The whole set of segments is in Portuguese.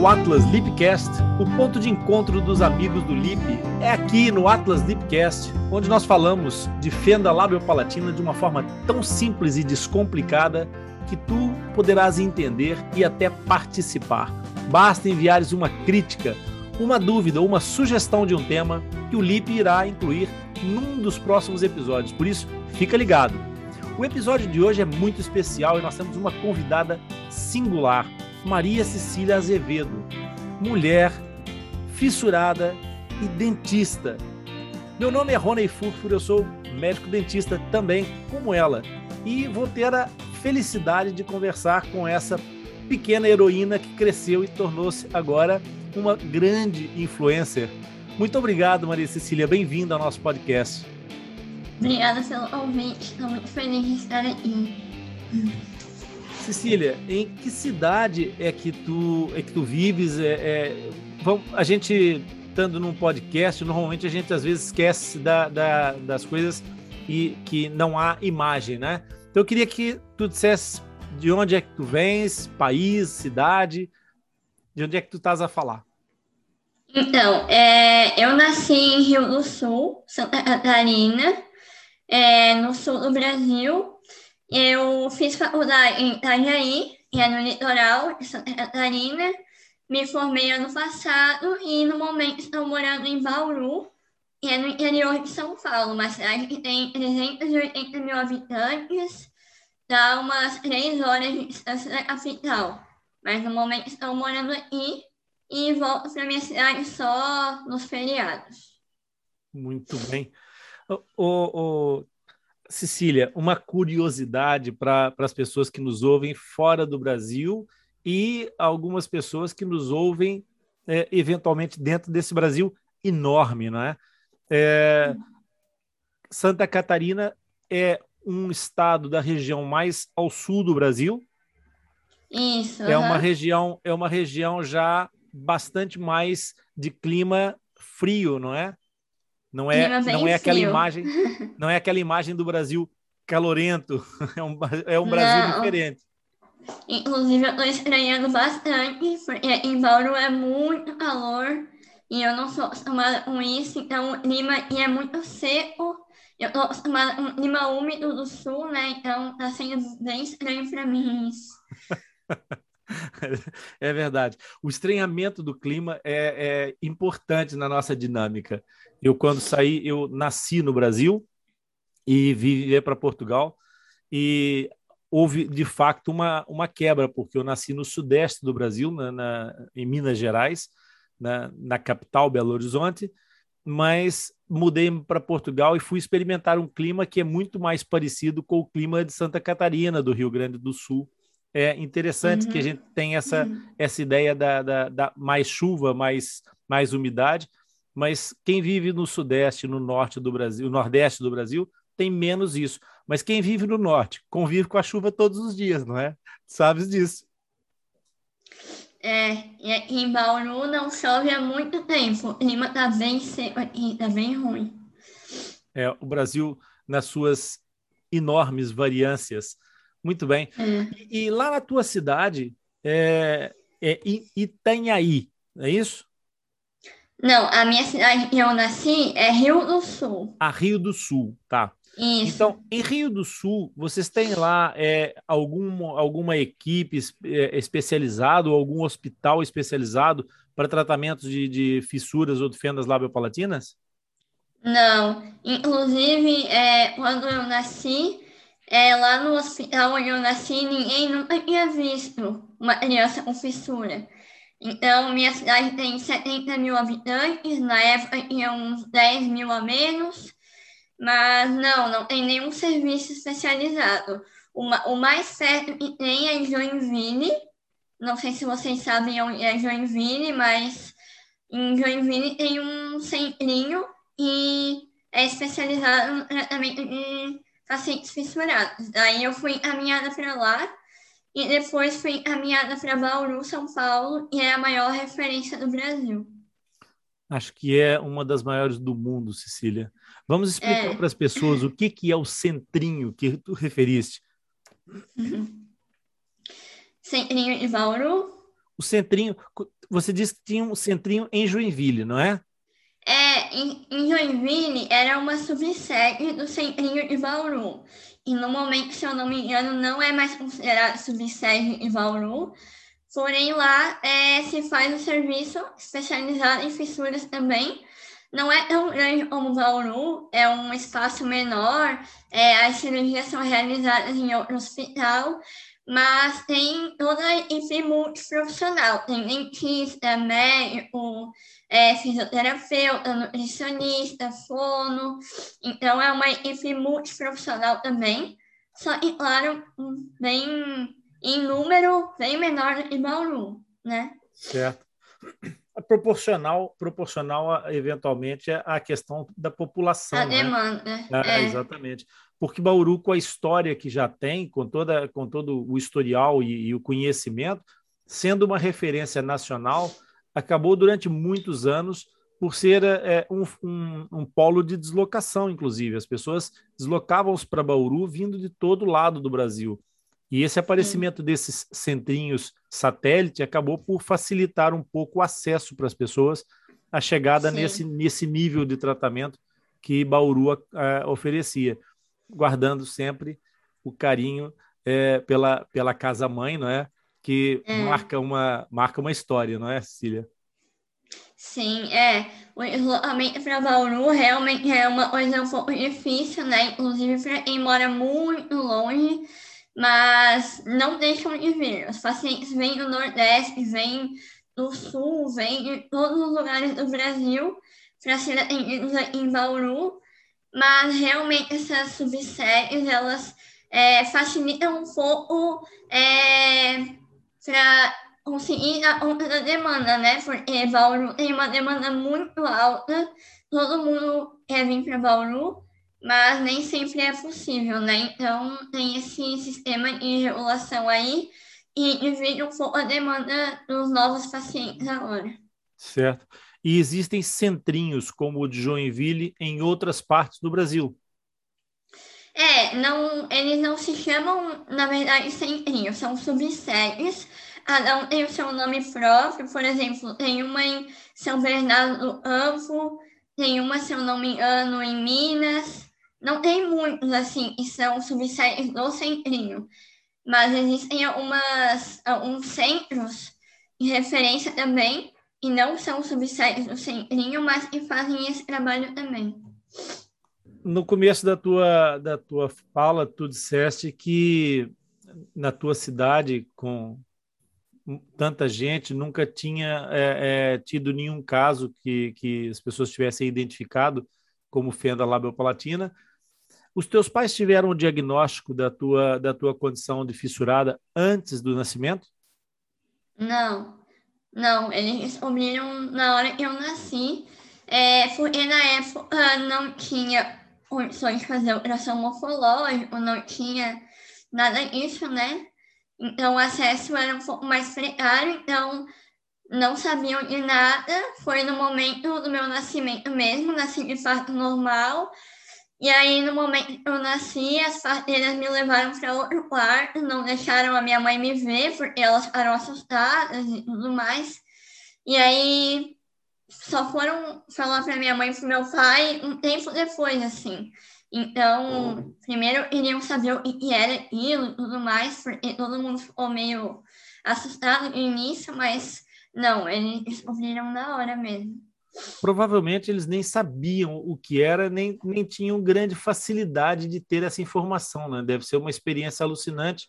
ao Atlas Lipcast, o ponto de encontro dos amigos do Lip. É aqui no Atlas Lipcast, onde nós falamos de fenda labiopalatina de uma forma tão simples e descomplicada que tu poderás entender e até participar. Basta enviares uma crítica, uma dúvida, uma sugestão de um tema que o Lip irá incluir num dos próximos episódios. Por isso, fica ligado. O episódio de hoje é muito especial e nós temos uma convidada singular, Maria Cecília Azevedo, mulher fissurada e dentista. Meu nome é Rony Furfur, eu sou médico dentista também, como ela, e vou ter a felicidade de conversar com essa pequena heroína que cresceu e tornou-se agora uma grande influencer. Muito obrigado, Maria Cecília, bem-vinda ao nosso podcast. Obrigada pelo convite, estou muito feliz de estar aqui. Cecília, em que cidade é que tu, é que tu vives? É, é, vamos, a gente, estando num podcast, normalmente a gente às vezes esquece da, da, das coisas e que não há imagem, né? Então eu queria que tu dissesse de onde é que tu vens, país, cidade, de onde é que tu estás a falar. Então, é, eu nasci em Rio do Sul, Santa Catarina, é, no sul do Brasil, eu fiz faculdade em Itajaí, que é no litoral de Santa Catarina. Me formei ano passado e no momento estou morando em Bauru, que é no interior de São Paulo, uma cidade que tem 380 mil habitantes, dá umas três horas de distância da capital. Mas no momento estou morando aqui e volto para minha cidade só nos feriados. Muito bem. O, o, Cecília, uma curiosidade para as pessoas que nos ouvem fora do Brasil e algumas pessoas que nos ouvem é, eventualmente dentro desse Brasil enorme, não é? é? Santa Catarina é um estado da região mais ao sul do Brasil. Isso. É uma região, é uma região já bastante mais de clima frio, não é? Não é, não é aquela imagem, não é aquela imagem do Brasil calorento. É um, é um Brasil não. diferente. Inclusive, eu estou estranhando bastante, porque em Bauru é muito calor e eu não sou acostumada com isso, então o clima é muito seco. Eu estou acostumada com o clima úmido do sul, né? Então está sendo bem estranho para mim isso. É verdade. O estranhamento do clima é, é, importante na nossa dinâmica. Eu, quando saí, eu nasci no Brasil e vivi para Portugal e houve, de fato, uma, uma quebra, porque eu nasci no sudeste do Brasil, na, na em Minas Gerais, na, na capital, Belo Horizonte, mas mudei para Portugal e fui experimentar um clima que é muito mais parecido com o clima de Santa Catarina, do Rio Grande do Sul. É interessante uhum. que a uhum. gente tem essa, uhum. essa ideia da, da, da, mais chuva, mais, mais umidade, mas quem vive no sudeste, no norte do Brasil, no nordeste do Brasil, tem menos isso. Mas quem vive no norte convive com a chuva todos os dias, não é? Sabes disso. É, em Bauru não chove há muito tempo. O clima está bem seco aqui, está bem ruim. É, o Brasil, nas suas enormes variâncias. Muito bem. É. E, e, lá na tua cidade, é, é Itanhaí, é isso? Não, a minha cidade que eu nasci é Rio do Sul. A Rio do Sul, tá. Isso. Então, em Rio do Sul, vocês têm lá é, algum, alguma equipe é, especializada ou algum hospital especializado para tratamento de, de fissuras ou de fendas labiopalatinas? Não. Inclusive, é, quando eu nasci, é, lá no hospital eu nasci, ninguém nunca tinha visto uma criança com fissura. Então, minha cidade tem 70 mil habitantes, na época tinha uns 10 mil a menos, mas não, não tem nenhum serviço especializado. Uma, o mais perto que tem é Joinville, não sei se vocês sabem onde é Joinville, mas em Joinville tem um centrinho e é especializado no tratamento de pacientes fissurados. Daí eu fui encaminhada para lá e depois fui encaminhada para Bauru, São Paulo, e é a maior referência do Brasil. Acho que é uma das maiores do mundo, Cecília. Vamos explicar é. para as pessoas o que, que é o centrinho que tu referiste. Centrinho de Bauru? o centrinho, você disse que tinha um centrinho em Joinville, não é? É, em, em Joinville era uma subsede do centrinho de Bauru. E no momento, se eu não me engano, não é mais considerado subsede de Bauru. Porém, lá é, se faz um serviço especializado em fissuras também. Não é tão grande como Bauru, é um espaço menor, é, as cirurgias são realizadas em outro hospital, mas tem toda a equipe multiprofissional, tem dentista, médico, é, fisioterapeuta, nutricionista, fono, então é uma equipe multiprofissional também, só que, claro, bem, em número, bem menor que Bauru, né? Certo. É proporcional, proporcional eventualmente à questão da população. A né? demanda. É, é. Exatamente porque Bauru, com a história que já tem, com, toda, com todo o historial e, e o conhecimento, sendo uma referência nacional, acabou durante muitos anos por ser é, um, um, um, polo de deslocação, inclusive. As pessoas deslocavam-se para Bauru vindo de todo lado do Brasil. E esse aparecimento desses centrinhos satélite acabou por facilitar um pouco o acesso para as pessoas, a chegada nesse, nesse nível de tratamento que Bauru é, oferecia guardando sempre o carinho é, pela, pela casa mãe, não é? Que é. marca uma marca uma história, não é, Cecília? Sim, é. O isolamento para Bauru realmente é uma coisa um pouco difícil, né? Inclusive para quem mora muito longe, mas não deixam de vir. Os pacientes vêm do Nordeste, vêm do Sul, vêm de todos os lugares do Brasil para ser atendidos em Bauru mas realmente essas subséries elas é, facilitam um pouco é, para conseguir a da demanda, né? Porque Bauru tem uma demanda muito alta, todo mundo quer vir para Bauru, mas nem sempre é possível, né? Então tem esse sistema de regulação aí e divide um pouco a demanda dos novos pacientes agora. Certo e existem centrinhos como o de Joinville em outras partes do Brasil. É, não, eles não se chamam, na verdade, centrinhos, são subséries. Cada um tem o seu nome próprio, por exemplo, tem uma em São Bernardo do Campo, tem uma, se eu não me engano, em Minas. Não tem muitos, assim, que são subséries do centrinho, mas existem algumas, alguns centros de referência também, e não são subséries do Centrinho, mas que fazem esse trabalho também. No começo da tua, da tua fala, tu disseste que na tua cidade, com tanta gente, nunca tinha é, é, tido nenhum caso que, que as pessoas tivessem identificado como fenda labiopalatina. Os teus pais tiveram o diagnóstico da tua, da tua condição de fissurada antes do nascimento? Não, não, eles descobriram na hora que eu nasci, é, porque na época não tinha condições de fazer ultrassom morfológico, não tinha nada disso, né? Então o acesso era um pouco mais precário, então não sabiam de nada. Foi no momento do meu nascimento mesmo, nasci de parto normal, e aí, no momento que eu nasci, as parteiras me levaram para outro quarto, não deixaram a minha mãe me ver, porque elas ficaram assustadas e tudo mais. E aí, só foram falar para minha mãe e para meu pai um tempo depois, assim. Então, primeiro iriam saber o que era aquilo e tudo mais, porque todo mundo ficou meio assustado no início, mas não, eles descobriram na hora mesmo provavelmente eles nem sabiam o que era, nem, nem tinham grande facilidade de ter essa informação, né? Deve ser uma experiência alucinante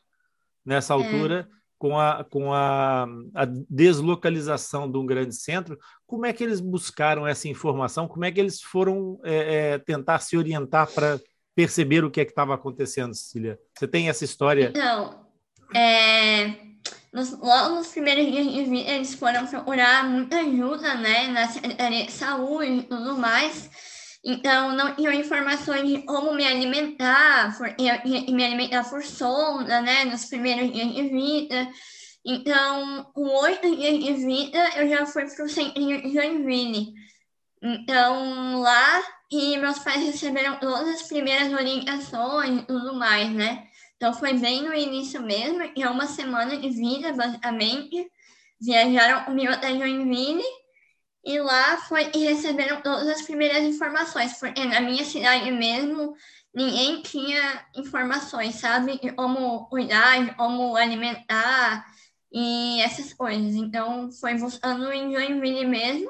nessa é. altura, é. com, a, com a, a, deslocalização de um grande centro. Como é que eles buscaram essa informação? Como é que eles foram é, é, tentar se orientar para perceber o que é que estava acontecendo, Cecília? Você tem essa história? Não. É nos, logo nos primeiros dias de vida, eles foram procurar muita ajuda, né, na Secretaria de Saúde e tudo mais. Então, não tinham informações de como me alimentar, que me alimentar por sonda, né, nos primeiros dias de vida. Então, com oito dias de vida, eu já fui para o centrinho de Joinville. Então, lá, e meus pais receberam todas as primeiras orientações e tudo mais, né? Então foi bem no início mesmo, e é uma semana de vida, basicamente. viajaram comigo até Joinville e lá foi e receberam todas as primeiras informações, porque na minha cidade mesmo ninguém tinha informações, sabe? De como cuidar, como alimentar e essas coisas. Então foi buscando em Joinville mesmo.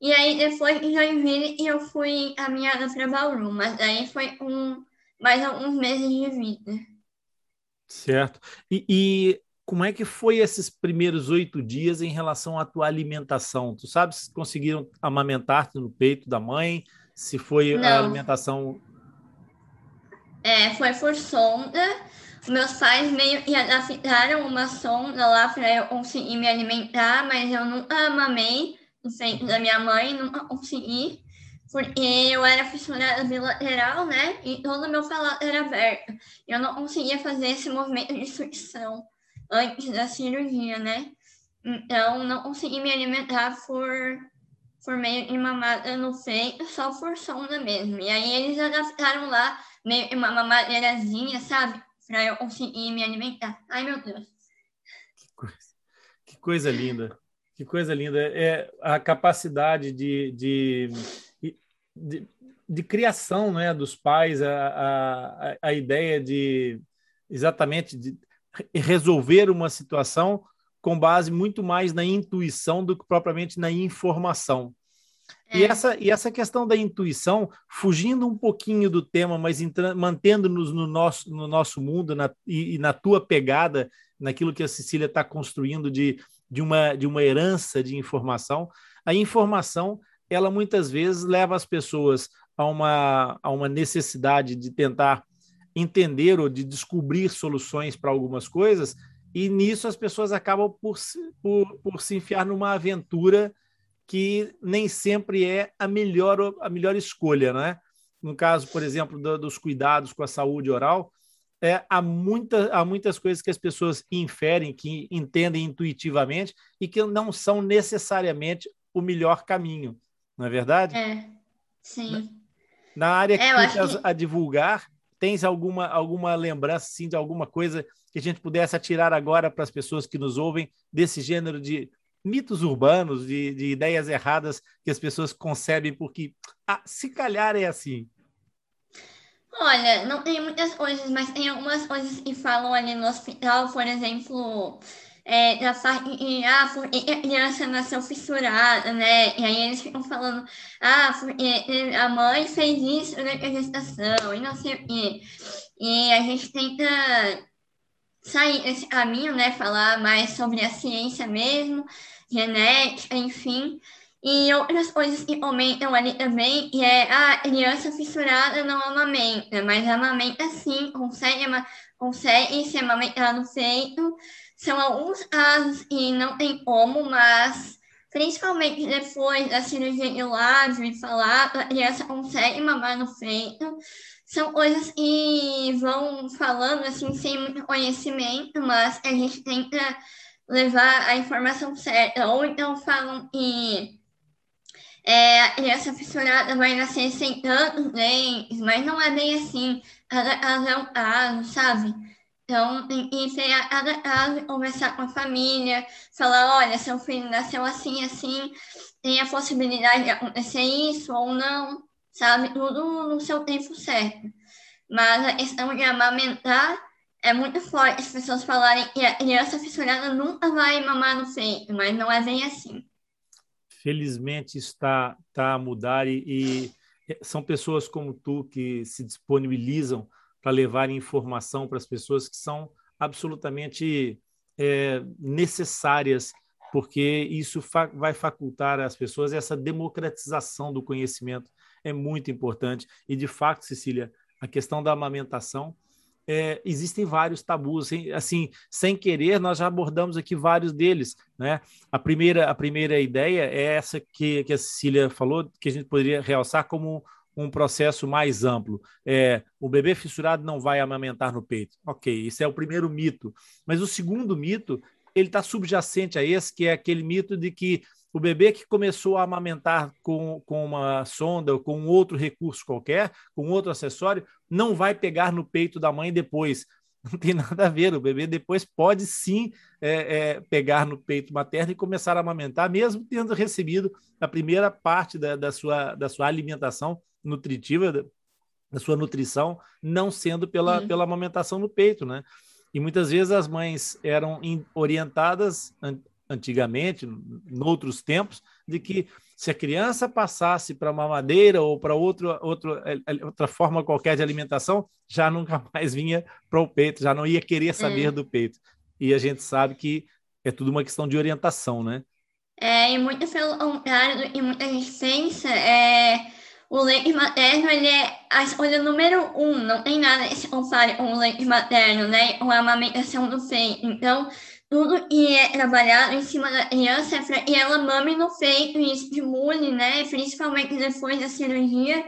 E aí depois de Joinville eu fui caminhada para Bauru, mas aí foi um, mais alguns meses de vida. Certo. E, e como é que foi esses primeiros oito dias em relação à tua alimentação? Tu sabes se conseguiram amamentar-te no peito da mãe? Se foi Não. a alimentação... É, foi por sonda. Meus pais meio que adaptaram uma sonda lá para eu conseguir me alimentar, mas eu nunca amamei no peito da minha mãe, nunca consegui porque eu era fissurada bilateral, né? E todo meu palato era aberto. Eu não conseguia fazer esse movimento de sucção antes da cirurgia, né? Então, não consegui me alimentar por, por meio de mamada no peito, só por sonda mesmo. E aí eles adaptaram lá meio uma mamadeirazinha, sabe? Pra eu conseguir me alimentar. Ai, meu Deus. Que coisa, que coisa linda. Que coisa linda. É a capacidade de, de, de, de criação né, dos pais, a, a, a ideia de exatamente de resolver uma situação com base muito mais na intuição do que propriamente na informação. É. E, essa, e essa questão da intuição, fugindo um pouquinho do tema, mas mantendo-nos no nosso, no nosso mundo na, e, e, na tua pegada, naquilo que a Cecília está construindo de, de, uma, de uma herança de informação, a informação, ela muitas vezes leva as pessoas a uma, a uma necessidade de tentar entender ou de descobrir soluções para algumas coisas, e nisso as pessoas acabam por, por, por se enfiar numa aventura que nem sempre é a melhor, a melhor escolha, né? No caso, por exemplo, do, dos cuidados com a saúde oral, é, há, muita, há muitas coisas que as pessoas inferem, que entendem intuitivamente e que não são necessariamente o melhor caminho, não é verdade? É, sim. Na, na área que é, que... a divulgar, Tens alguma, alguma lembrança assim, de alguma coisa que a gente pudesse atirar agora para as pessoas que nos ouvem desse gênero de mitos urbanos, de, de ideias erradas que as pessoas concebem porque, ah, se calhar é assim? Olha, não tem muitas coisas, mas tem algumas coisas que falam ali no hospital, por exemplo, é, de, ah, porque a criança nasceu fissurada, né? E aí eles ficam falando, ah, porque a mãe fez isso durante a gestação e não sei o quê. E a gente tenta sair desse caminho, né? Falar mais sobre a ciência mesmo, genética, enfim. E outras coisas que comentam ali também, que é a ah, criança fissurada não amamenta, mas amamenta sim, consegue, consegue se amamentar no peito, são alguns casos e não tem como, mas principalmente depois da cirurgia de lábio e falar, a criança consegue mamar no peito. São coisas que vão falando assim sem muito conhecimento, mas a gente tenta levar a informação certa. Ou então falam que é, a criança fissurada vai nascer sem tantos dentes, mas não é bem assim. Cada caso é um caso, sabe? Então, ser a cada caso, conversar com a família, falar, olha, seu filho nasceu assim, assim, tem a possibilidade de acontecer isso ou não, sabe? Tudo no seu tempo certo. Mas a questão de amamentar é muito forte as pessoas falarem que a criança fissurada nunca vai mamar no peito, mas não é bem assim. Felizmente está, está a mudar e, e são pessoas como tu que se disponibilizam para levar informação para as pessoas que são absolutamente é, necessárias, porque isso fa vai facultar às pessoas essa democratização do conhecimento é muito importante. E, de fato, Cecília, a questão da amamentação, é, existem vários tabus, assim, sem querer, nós já abordamos aqui vários deles, né? A primeira, a primeira ideia é essa que, que a Cecília falou, que a gente poderia realçar como um processo mais amplo. É, o bebê fissurado não vai amamentar no peito. Ok, isso é o primeiro mito. Mas o segundo mito, ele está subjacente a esse, que é aquele mito de que o bebê que começou a amamentar com, com uma sonda ou com outro recurso qualquer, com outro acessório, não vai pegar no peito da mãe depois. Não tem nada a ver. O bebê depois pode sim é, é, pegar no peito materno e começar a amamentar, mesmo tendo recebido a primeira parte da, da sua, da sua alimentação nutritiva, da, sua nutrição, não sendo pela, pela amamentação no peito, né? E muitas vezes as mães eram orientadas antigamente, em outros tempos, de que se a criança passasse para uma madeira ou para outro, outro, é, é, outra forma qualquer de alimentação, já nunca mais vinha para o peito, já não ia querer saber hum. do peito. E a gente sabe que é tudo uma questão de orientação, né? É, e muito pelo contrário, e muita pensa, é, o leite materno ele é a escolha número um, não tem nada que se compare com o leite materno, né? Com a amamentação do peito. Então, tudo que é trabalhado em cima da criança é para que ela mame no peito e estimule, né? Principalmente depois da cirurgia.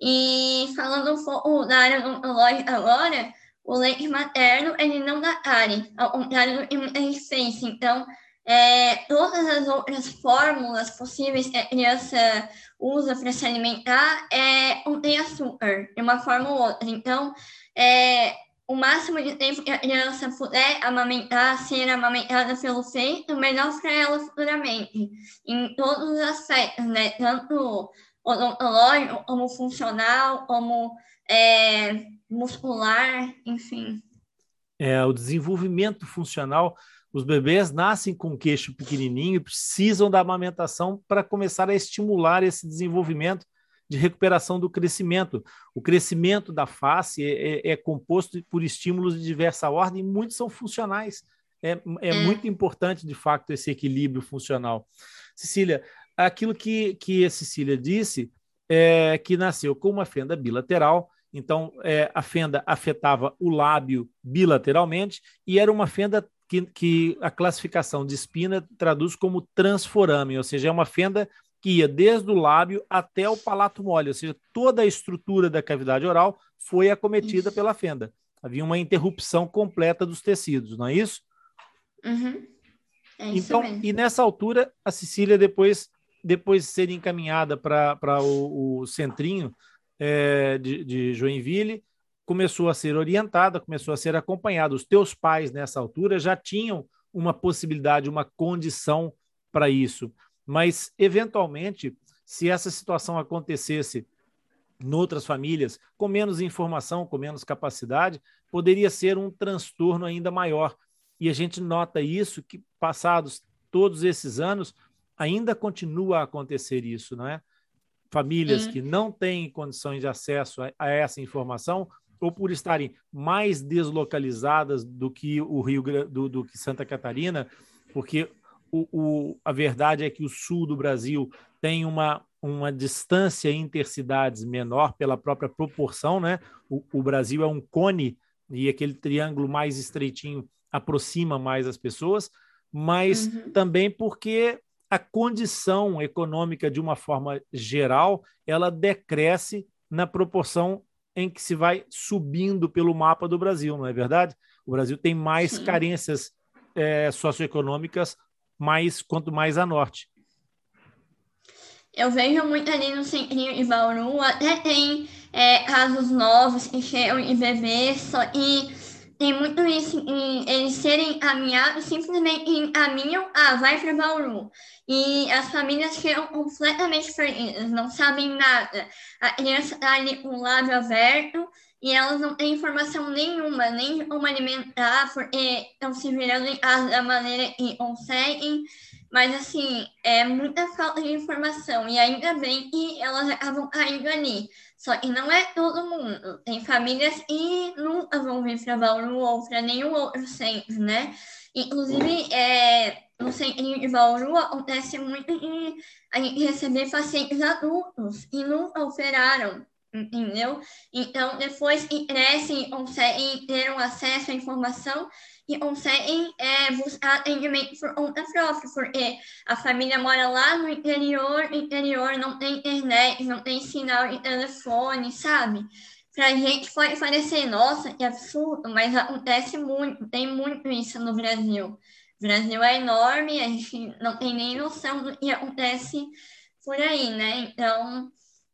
E falando um pouco da área odontológica agora, o leite materno, ele não dá cárie, ao contrário do que muita gente pensa. Então, é, todas as outras fórmulas possíveis que a criança usa para se alimentar é, contém açúcar, de uma forma ou outra. Então, é, o máximo de tempo que a criança puder amamentar, ser amamentada pelo peito, melhor para ela futuramente, em todos os aspectos, né? Tanto odontológico, como funcional, como é, muscular, enfim. É, o desenvolvimento funcional, os bebês nascem com o queixo pequenininho e precisam da amamentação para começar a estimular esse desenvolvimento de recuperação do crescimento. O crescimento da face é, é, é composto por estímulos de diversa ordem, e muitos são funcionais. É, é, é, muito importante, de fato, esse equilíbrio funcional. Cecília, aquilo que, que a Cecília disse é que nasceu com uma fenda bilateral, então é, a fenda afetava o lábio bilateralmente e era uma fenda que, que a classificação de espina traduz como transforame, ou seja, é uma fenda que ia desde o lábio até o palato mole, ou seja, toda a estrutura da cavidade oral foi acometida isso. pela fenda. Havia uma interrupção completa dos tecidos, não é isso? Uhum. É então, mesmo. e nessa altura, a Cecília, depois, depois de ser encaminhada para o, o, centrinho é, de, de Joinville, começou a ser orientada, começou a ser acompanhada. Os teus pais, nessa altura, já tinham uma possibilidade, uma condição para isso. Mas, eventualmente, se essa situação acontecesse em outras famílias, com menos informação, com menos capacidade, poderia ser um transtorno ainda maior. E a gente nota isso que, passados todos esses anos, ainda continua a acontecer isso, não é? Famílias Sim. que não têm condições de acesso a, a, essa informação, ou por estarem mais deslocalizadas do que o Rio do, do que Santa Catarina, porque o, o, a verdade é que o sul do Brasil tem uma, uma distância intercidades menor pela própria proporção, né? O, o, Brasil é um cone e aquele triângulo mais estreitinho aproxima mais as pessoas, mas uhum. também porque a condição econômica de uma forma geral ela decresce na proporção em que se vai subindo pelo mapa do Brasil, não é verdade? O Brasil tem mais Sim. carências é, socioeconômicas mais quanto mais a norte. Eu vejo muito ali no centrinho de Bauru, até tem é, casos novos que chegam de bebês, só, e tem muito isso, em eles serem encaminhados, simplesmente encaminham, ah, vai para Bauru. E as famílias ficam completamente perdidas, não sabem nada. A criança está ali com o lábio aberto, e elas não têm informação nenhuma, nem como alimentar, porque estão se virando da maneira que conseguem, mas assim, é muita falta de informação, e ainda bem que elas acabam caindo ali. Só que não é todo mundo. Tem famílias que nunca vão vir para Bauru ou para nenhum outro centro, né? Inclusive, é, no centro de Bauru acontece muito de a gente receber pacientes adultos que nunca operaram entendeu? Então, depois que crescem, conseguem ter um acesso à informação e conseguem é, buscar atendimento por conta própria, porque a família mora lá no interior, interior não tem internet, não tem sinal de telefone, sabe? Pra gente pode parecer, nossa, que absurdo, mas acontece muito, tem muito isso no Brasil. O Brasil é enorme, a gente não tem nem noção do que acontece por aí, né? Então,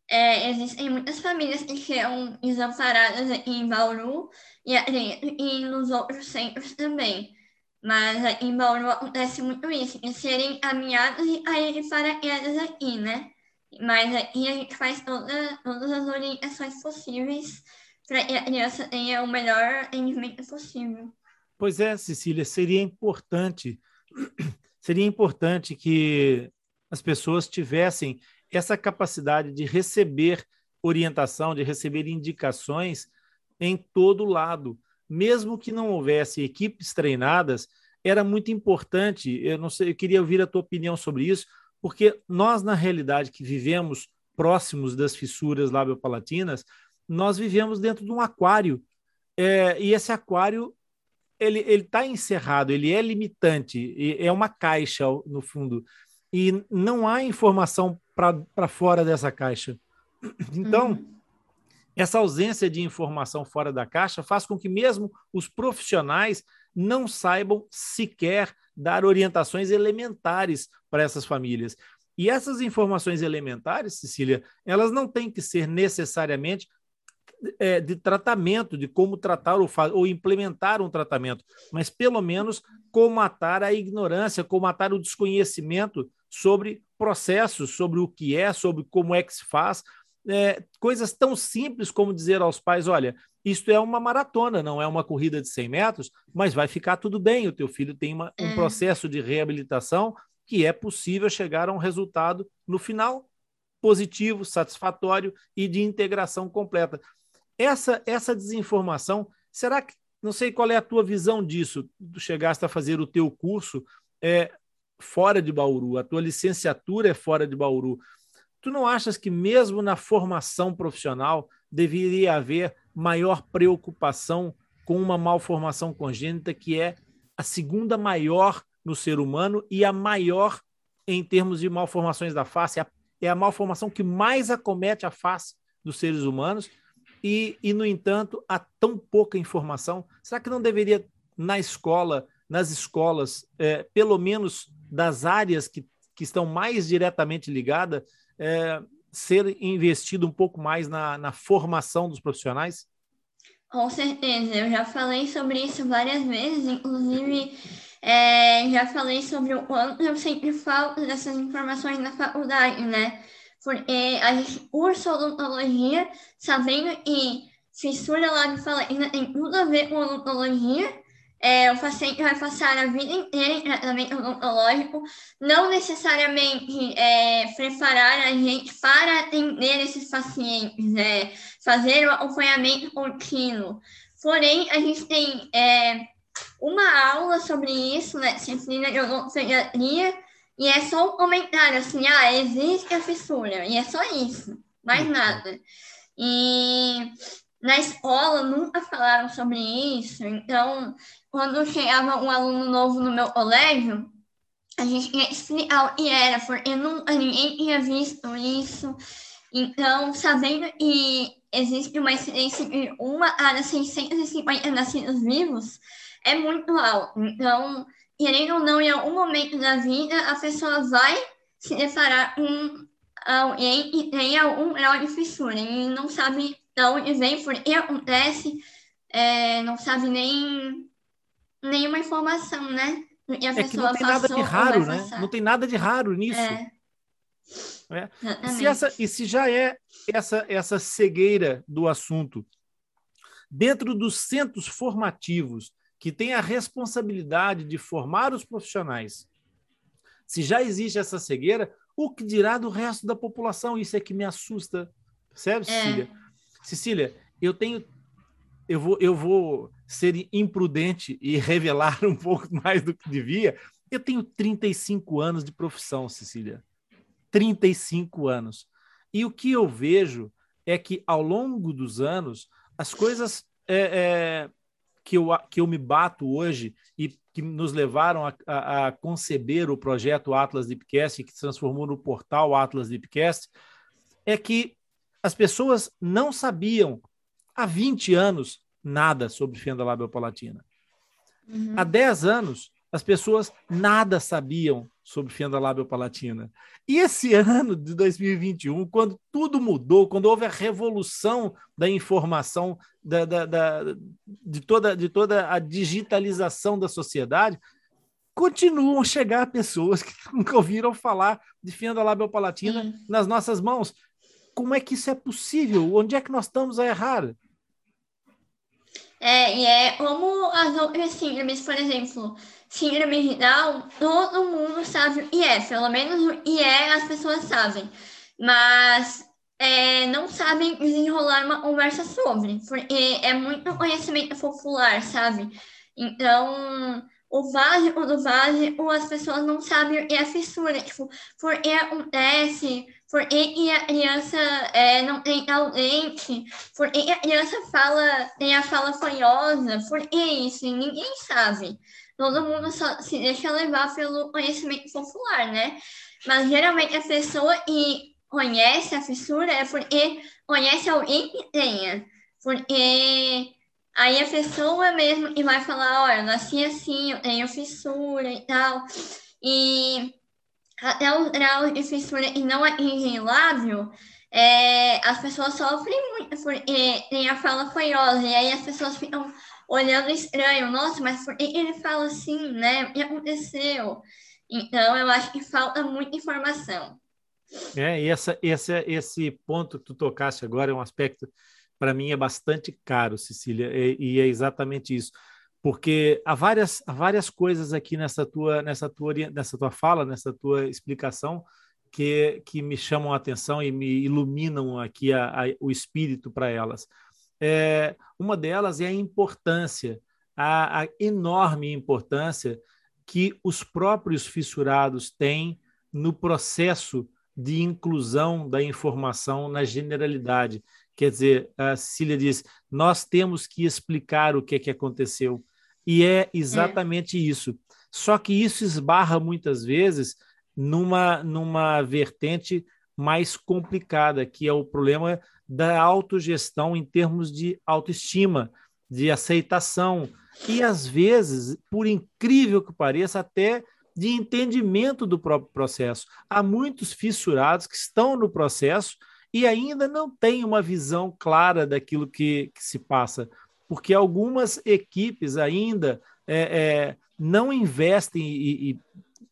é, existem muitas famílias que são desamparadas em Bauru e, e nos outros centros também. Mas em Bauru acontece muito isso, de serem ameaçados e caírem para elas aqui, né? Mas aqui a gente faz toda, todas as orientações possíveis para que a criança tenha o melhor rendimento possível. Pois é, Cecília, seria importante, seria importante que as pessoas tivessem essa capacidade de receber orientação, de receber indicações em todo lado, mesmo que não houvesse equipes treinadas, era muito importante. Eu não sei, eu queria ouvir a tua opinião sobre isso, porque nós na realidade que vivemos próximos das fissuras labiopalatinas, nós vivemos dentro de um aquário é, e esse aquário ele está encerrado, ele é limitante, é uma caixa no fundo e não há informação para fora dessa caixa. Então, uhum. essa ausência de informação fora da caixa faz com que mesmo os profissionais não saibam sequer dar orientações elementares para essas famílias. E essas informações elementares, Cecília, elas não têm que ser necessariamente é, de tratamento, de como tratar ou, ou implementar um tratamento, mas pelo menos como matar a ignorância, como matar o desconhecimento sobre processos, sobre o que é, sobre como é que se faz. É, coisas tão simples como dizer aos pais: olha, isto é uma maratona, não é uma corrida de 100 metros, mas vai ficar tudo bem. O teu filho tem uma, um é. processo de reabilitação que é possível chegar a um resultado no final positivo, satisfatório e de integração completa. Essa, essa desinformação, será que, não sei qual é a tua visão disso, tu chegaste a fazer o teu curso, é, fora de Bauru, a tua licenciatura é fora de Bauru. Tu não achas que mesmo na formação profissional deveria haver maior preocupação com uma malformação congênita que é a segunda maior no ser humano e a maior em termos de malformações da face, é a malformação que mais acomete a face dos seres humanos e, e, no entanto, há tão pouca informação. Será que não deveria, na escola, nas escolas, é, pelo menos das áreas que, que estão mais diretamente ligadas, é, ser investido um pouco mais na, na formação dos profissionais? Com certeza, eu já falei sobre isso várias vezes, inclusive é, já falei sobre o quanto eu sempre falo dessas informações na faculdade, né? Porque a gente cursa odontologia sabendo que fissura lá de fala ainda tem tudo a ver com odontologia, é, o paciente vai passar a vida inteira em tratamento odontológico, não necessariamente é, preparar a gente para atender esses pacientes, é, fazer o acompanhamento contínuo. Porém, a gente tem é, uma aula sobre isso, né, disciplina de odontologia, e é só um comentário assim, ah, existe a fissura, e é só isso, mais nada. E na escola nunca falaram sobre isso, então quando chegava um aluno novo no meu colégio, a gente ia explicar o que era, porque nunca ninguém tinha visto isso. Então, sabendo que existe uma incidência de uma a cada 650 nascidos vivos, é muito alto. Então, querendo ou não, em algum momento da vida, a pessoa vai se deparar com alguém que tem algum grau de fissura e não sabe vem, por que acontece, é, não sabe nem nenhuma informação, né? E a é que não tem nada de raro, né? Não tem nada de raro nisso. É. É. E, se essa, e se já é essa, essa cegueira do assunto, dentro dos centros formativos, que tem a responsabilidade de formar os profissionais, se já existe essa cegueira, o que dirá do resto da população? Isso é que me assusta. Sério, Cecília? É. Cecília, eu tenho. Eu vou, eu vou ser imprudente e revelar um pouco mais do que devia, eu tenho 35 anos de profissão, Cecília. 35 anos. E o que eu vejo é que, ao longo dos anos, as coisas é, é, que, eu, que eu me bato hoje e que nos levaram a, a, a conceber o projeto Atlas Lipcast, que se transformou no portal Atlas Lipcast, é que as pessoas não sabiam há 20 anos nada sobre fenda labiopalatina. Uhum. Há 10 anos, as pessoas nada sabiam sobre fenda labiopalatina. E esse ano de 2021, quando tudo mudou, quando houve a revolução da informação, da, da, da, de, toda, de toda a digitalização da sociedade, continuam a chegar pessoas que nunca ouviram falar de fenda labiopalatina hum. nas nossas mãos. Como é que isso é possível? Onde é que nós estamos a errar? É, e é como as outras síndromes, por exemplo, síndrome de Down, todo mundo sabe o IE, pelo menos o IE as pessoas sabem, mas é, não sabem desenrolar uma conversa sobre, porque é muito conhecimento popular, sabe? Então, o básico do básico, as pessoas não sabem o que é fissura, tipo, por que acontece, por que a criança é, não tem ausente, por que a criança fala, tem a fala fanhosa, por que isso? Ninguém sabe. Todo mundo só se deixa levar pelo conhecimento popular, né? Mas geralmente a pessoa que conhece a fissura é porque conhece alguém que tenha. Porque Aí a pessoa mesmo e vai falar, olha, eu nasci assim, eu tenho fissura e tal. E até o grau de fissura não atingem lábio, é, as pessoas sofrem muito porque tem a fala fanhosa. E aí as pessoas ficam olhando estranho. Nossa, mas por que ele fala assim, né? O que aconteceu? Então, eu acho que falta muita informação. É, e essa, esse, esse ponto que tu tocaste agora é um aspecto para mim é bastante caro, Cecília, e, e, é exatamente isso. Porque há várias, há várias coisas aqui nessa tua, nessa, tua, nessa tua fala, nessa tua explicação, que, que me chamam a atenção e me iluminam aqui a, a, o espírito para elas. É, uma delas é a importância, a, a enorme importância que os próprios fissurados têm no processo de inclusão da informação na generalidade. Quer dizer, a Cecília diz: nós temos que explicar o que, é que aconteceu. E é exatamente é. isso. Só que isso esbarra muitas vezes numa, numa vertente mais complicada, que é o problema da autogestão em termos de autoestima, de aceitação, e às vezes, por incrível que pareça, até de entendimento do próprio processo. Há muitos fissurados que estão no processo e ainda não tem uma visão clara daquilo que, que se passa, porque algumas equipes ainda é, é, não investem e, e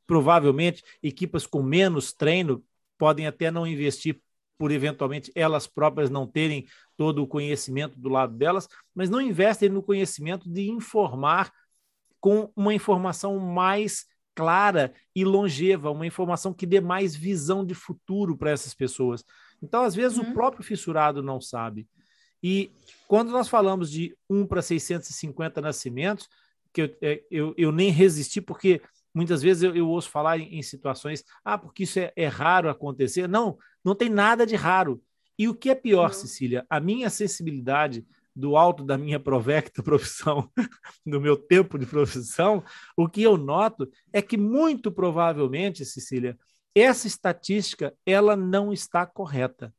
provavelmente equipes com menos treino podem até não investir por eventualmente elas próprias não terem todo o conhecimento do lado delas, mas não investem no conhecimento de informar com uma informação mais clara e longeva, uma informação que dê mais visão de futuro para essas pessoas. Então, às vezes, uhum. o próprio fissurado não sabe. E quando nós falamos de 1 para 650 nascimentos, que eu, é, eu, eu nem resisti, porque muitas vezes eu, eu ouço falar em, em, situações, ah, porque isso é, é, raro acontecer. Não, não tem nada de raro. E o que é pior, não. Cecília, a minha sensibilidade do alto da minha provecta profissão, do meu tempo de profissão, o que eu noto é que muito provavelmente, Cecília, essa estatística ela não está correta.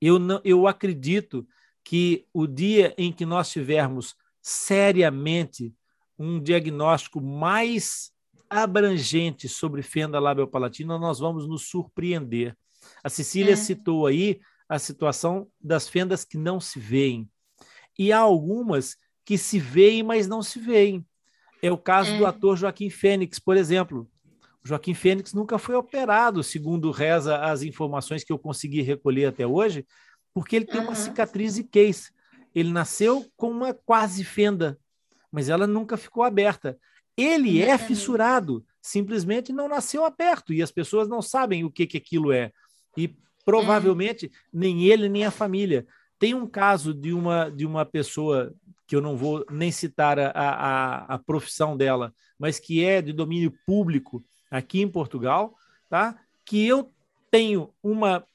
Eu, não, eu acredito que o dia em que nós tivermos seriamente um diagnóstico mais abrangente sobre fenda labiopalatina, nós vamos nos surpreender. A Cecília é. citou aí a situação das fendas que não se veem. E há algumas que se veem, mas não se veem. É o caso é. do ator Joaquim Fênix, por exemplo. Joaquim Fênix nunca foi operado, segundo reza as informações que eu consegui recolher até hoje, porque ele tem uhum. uma cicatriz e case. Ele nasceu com uma quase fenda, mas ela nunca ficou aberta. Ele é fissurado, simplesmente não nasceu aberto e as pessoas não sabem o que, que aquilo é. E provavelmente nem ele nem a família. Tem um caso de uma, de uma pessoa que eu não vou nem citar a, a, a profissão dela, mas que é de domínio público, aqui em Portugal, tá? que eu tenho uma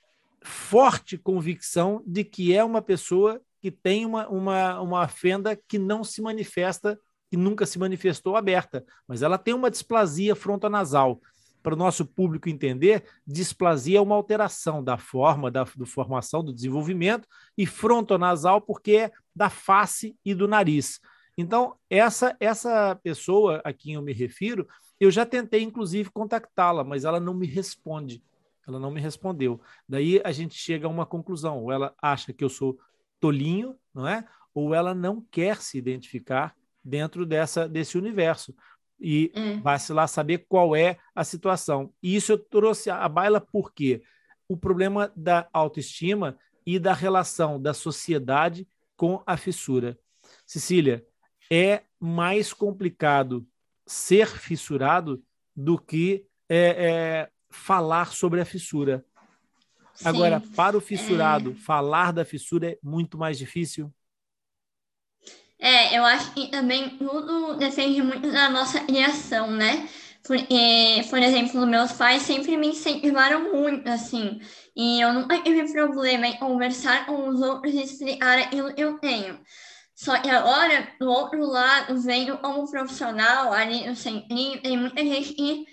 forte convicção de que é uma pessoa que tem uma, uma, uma fenda que não se manifesta, que nunca se manifestou aberta, mas ela tem uma displasia frontonasal. Para o nosso público entender, displasia é uma alteração da forma, da do formação, do desenvolvimento, e frontonasal porque é da face e do nariz. Então, essa, essa pessoa a quem eu me refiro, Eu já tentei, inclusive, contactá-la, mas ela não me responde. Ela não me respondeu. Daí a gente chega a uma conclusão. Ou ela acha que eu sou tolinho, não é? Ou ela não quer se identificar dentro dessa, desse universo. E hum. vai-se lá saber qual é a situação. E isso eu trouxe à baila porque o problema da autoestima e da relação da sociedade com a fissura. Cecília, é mais complicado ser fissurado do que é, é, falar sobre a fissura. Sim. Agora, para o fissurado, é... falar da fissura é muito mais difícil. É, eu acho que também tudo depende muito da nossa criação, né? Porque, por exemplo, meus pais sempre me incentivaram muito, assim, e eu nunca tive problema em conversar com os outros e explicar aquilo que eu tenho. Só que agora, do outro lado, vendo como profissional ali no centrinho, tem muita gente que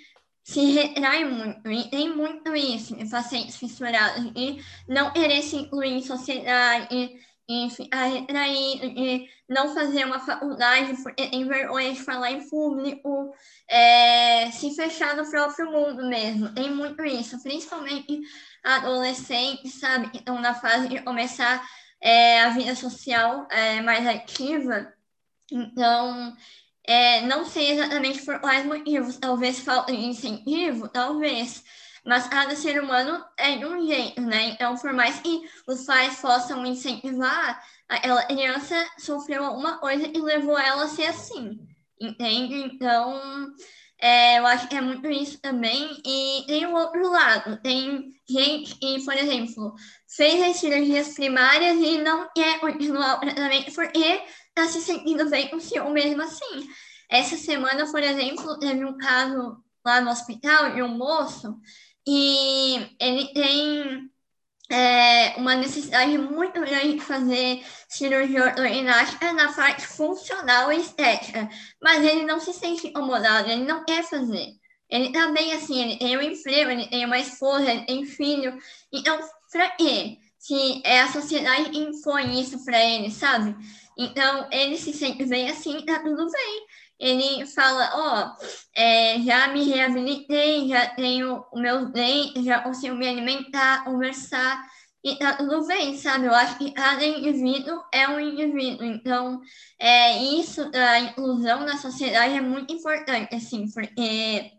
se retrai muito, e tem muito isso, pacientes fissurados, e não querer se incluir em sociedade, e ficar retraído, e não fazer uma faculdade porque tem vergonha de falar em público, é, se fechar no próprio mundo mesmo. Tem muito isso, principalmente adolescentes, sabe, que estão na fase de começar é, a vida social é, mais ativa. Então, é, não sei exatamente por quais motivos, talvez falta de incentivo, talvez, mas cada ser humano é de um jeito, né? Então, por mais que os pais possam incentivar, aquela criança sofreu alguma coisa e levou ela a ser assim, entende? Então, é, eu acho que é muito isso também. E tem o outro lado, tem gente que, por exemplo, fez as cirurgias primárias e não quer continuar o tratamento porque está se sentindo bem consigo mesmo assim. Essa semana, por exemplo, teve um caso lá no hospital de um moço e ele tem é, uma necessidade muito grande de fazer cirurgia ortognática na parte funcional e estética, mas ele não se sente incomodado, ele não quer fazer. Ele também, assim, ele tem um emprego, ele tem uma esposa, ele tem filho. Então, pra quê? Se é a sociedade impõe isso pra ele, sabe? Então, ele se sente bem assim, tá tudo bem. Ele fala, ó, oh, é, já me reabilitei, já tenho o meu dente, já consigo me alimentar, conversar, e tá tudo bem, sabe? Eu acho que cada indivíduo é um indivíduo. Então, é, isso da inclusão na sociedade é muito importante, assim, porque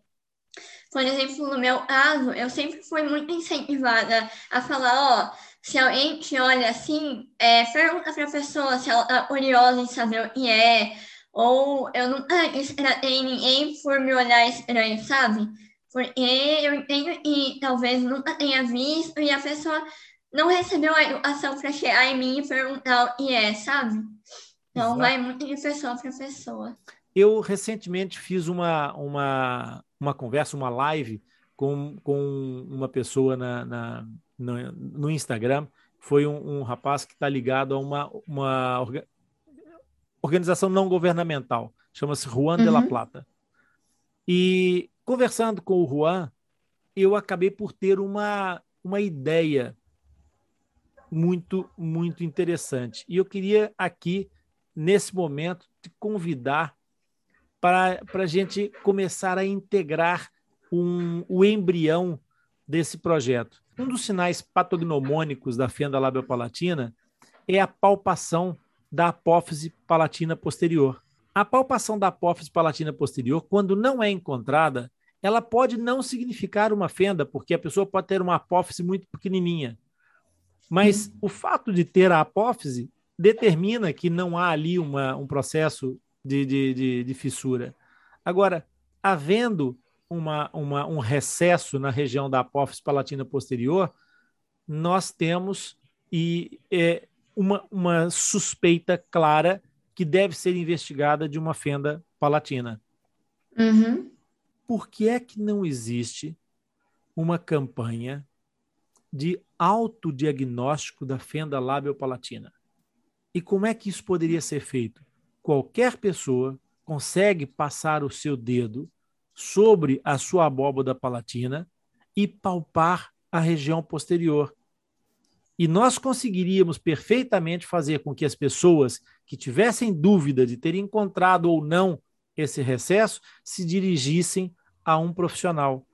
por exemplo, no meu caso, eu sempre fui muito incentivada a falar, ó, se alguém te olha assim, é, pergunta para a pessoa se ela tá curiosa em saber o que é, ou eu nunca estratei ninguém por me olhar estranho, sabe? Porque eu entendo que talvez nunca tenha visto e a pessoa não recebeu a educação para chegar em mim e perguntar o que é, sabe? Então Exato. vai muito de pessoa para pessoa. Eu recentemente fiz uma, uma uma conversa, uma live com, com uma pessoa na, na no, no, Instagram. Foi um, um rapaz que está ligado a uma, uma organização não governamental, chama-se Juan uhum. de la uhum. Plata. E conversando com o Juan, eu acabei por ter uma, uma ideia muito, muito interessante. E eu queria aqui, nesse momento, te convidar para a gente começar a integrar um, o embrião desse projeto. Um dos sinais patognomônicos da fenda labiopalatina é a palpação da apófise palatina posterior. A palpação da apófise palatina posterior, quando não é encontrada, ela pode não significar uma fenda, porque a pessoa pode ter uma apófise muito pequenininha. Mas o fato de ter a apófise determina que não há ali uma, um processo de, de, de, de fissura. Agora, havendo uma, uma, um recesso na região da apófise palatina posterior, nós temos e, é, uma, uma suspeita clara que deve ser investigada de uma fenda palatina. Uhum. Por que é que não existe uma campanha de autodiagnóstico da fenda labiopalatina? E como é que isso poderia ser feito? qualquer pessoa consegue passar o seu dedo sobre a sua abóboda palatina e palpar a região posterior. E nós conseguiríamos perfeitamente fazer com que as pessoas que tivessem dúvida de ter encontrado ou não esse recesso se dirigissem a um profissional.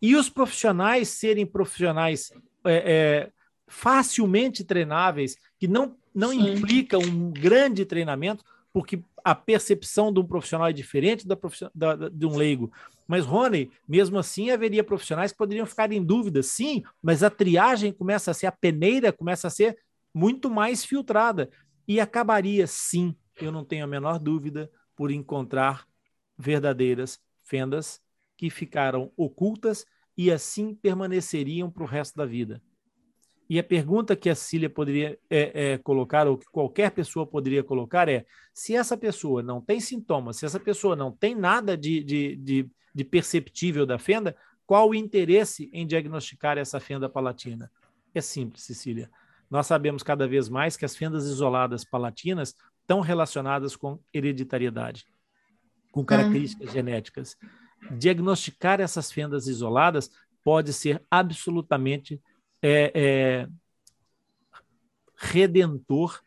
E os profissionais serem profissionais é, é, facilmente treináveis, que não, não implica um grande treinamento, porque a percepção de um profissional é diferente da, da, da, de um leigo. Mas, Rony, mesmo assim, haveria profissionais que poderiam ficar em dúvida, sim, mas a triagem começa a ser, a peneira começa a ser muito mais filtrada. E acabaria, sim, eu não tenho a menor dúvida, por encontrar verdadeiras fendas que ficaram ocultas e assim permaneceriam para o resto da vida. E a pergunta que a Cília poderia é, é, colocar, ou que qualquer pessoa poderia colocar, é: se essa pessoa não tem sintomas, se essa pessoa não tem nada de, de, de, de perceptível da fenda, qual o interesse em diagnosticar essa fenda palatina? É simples, Cecília. Nós sabemos cada vez mais que as fendas isoladas palatinas estão relacionadas com hereditariedade, com características genéticas. Diagnosticar essas fendas isoladas pode ser absolutamente é, é, redentor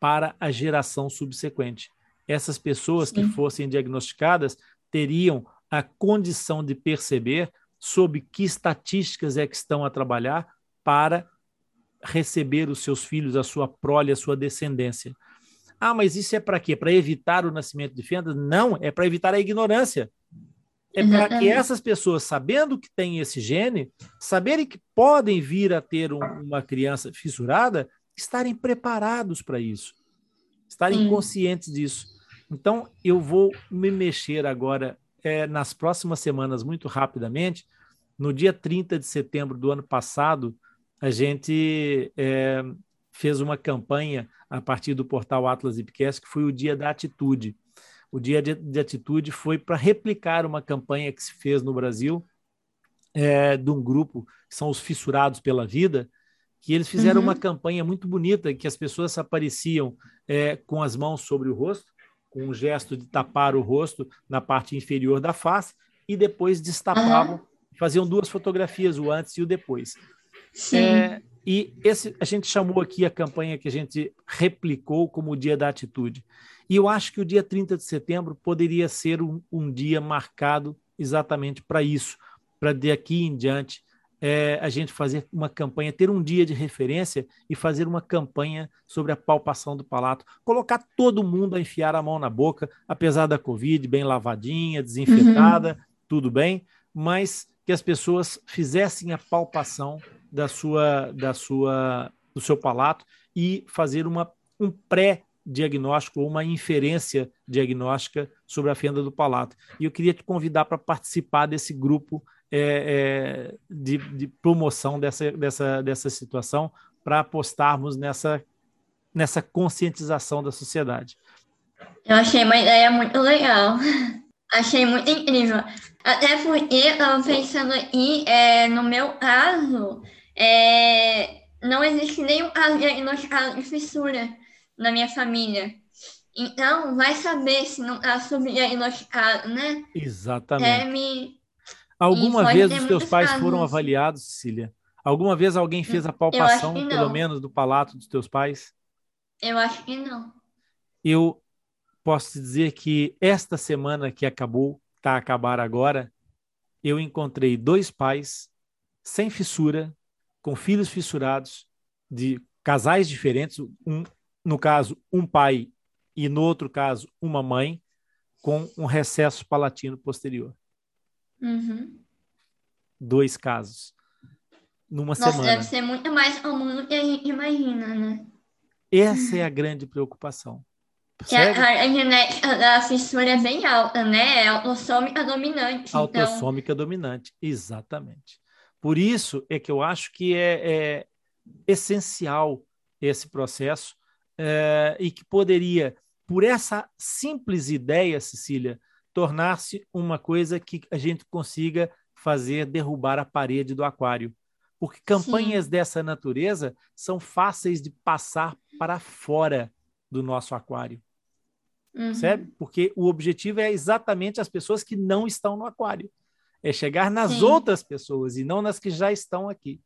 para a geração subsequente. Essas pessoas Sim. que fossem diagnosticadas teriam a condição de perceber sobre que estatísticas é que estão a trabalhar para receber os seus filhos, a sua prole, a sua descendência. Ah, mas isso é para quê? Para evitar o nascimento de fendas? Não, é para evitar a ignorância. É para que essas pessoas, sabendo que tem esse gene, saberem que podem vir a ter um, uma criança fissurada, estarem preparados para isso, estarem conscientes disso. Então, eu vou me mexer agora é, nas próximas semanas, muito rapidamente. No dia 30 de setembro do ano passado, a gente é, fez uma campanha a partir do portal Atlas Ipcast, que foi o Dia da Atitude o Dia de, de Atitude foi para replicar uma campanha que se fez no Brasil é, de um grupo que são os Fissurados pela Vida, que eles fizeram uhum. uma campanha muito bonita, que as pessoas apareciam é, com as mãos sobre o rosto, com um gesto de tapar o rosto na parte inferior da face, e depois destapavam, uhum. faziam duas fotografias, o antes e o depois. É, e esse a gente chamou aqui a campanha que a gente replicou como o Dia da Atitude. E eu acho que o dia 30 de setembro poderia ser um, um dia marcado exatamente para isso, para de aqui em diante é, a gente fazer uma campanha, ter um dia de referência e fazer uma campanha sobre a palpação do palato, colocar todo mundo a enfiar a mão na boca, apesar da Covid, bem lavadinha, desinfetada, uhum. tudo bem, mas que as pessoas fizessem a palpação da sua, da sua, do seu palato e fazer uma, um pré-diagnóstico ou uma inferência diagnóstica sobre a fenda do palato. E eu queria te convidar para participar desse grupo é, é, de, de, promoção dessa, dessa, dessa situação para apostarmos nessa, nessa conscientização da sociedade. Eu achei uma ideia muito legal. Achei muito incrível. Até porque pensando aqui, é, no meu caso, é, não existe nenhum caso diagnosticado de fissura na minha família. Então, vai saber se não está subdiagnosticado, né? Exatamente. É, me, Alguma vez os teus pais casos. foram avaliados, Cecília? Alguma vez alguém fez a palpação, pelo menos, do palato dos teus pais? Eu acho que não. Eu posso te dizer que esta semana que acabou, está a acabar agora, eu encontrei dois pais sem fissura com filhos fissurados de casais diferentes, um, no caso, um pai e no outro caso, uma mãe, com um recesso palatino posterior. Uhum. Dois casos. Numa Nossa, semana. deve ser muito mais comum do que a gente imagina, né? Essa é a grande preocupação. Que a, a, genética da fissura é bem alta, né? É autossômica dominante. Então. Autossômica então... dominante, exatamente. Por isso é que eu acho que é, é essencial esse processo é, e que poderia, por essa simples ideia, Cecília, tornar-se uma coisa que a gente consiga fazer derrubar a parede do aquário. Porque campanhas Sim. dessa natureza são fáceis de passar para fora do nosso aquário. Uhum. Porque o objetivo é exatamente as pessoas que não estão no aquário é chegar nas Sim. outras pessoas e não nas que já estão aqui.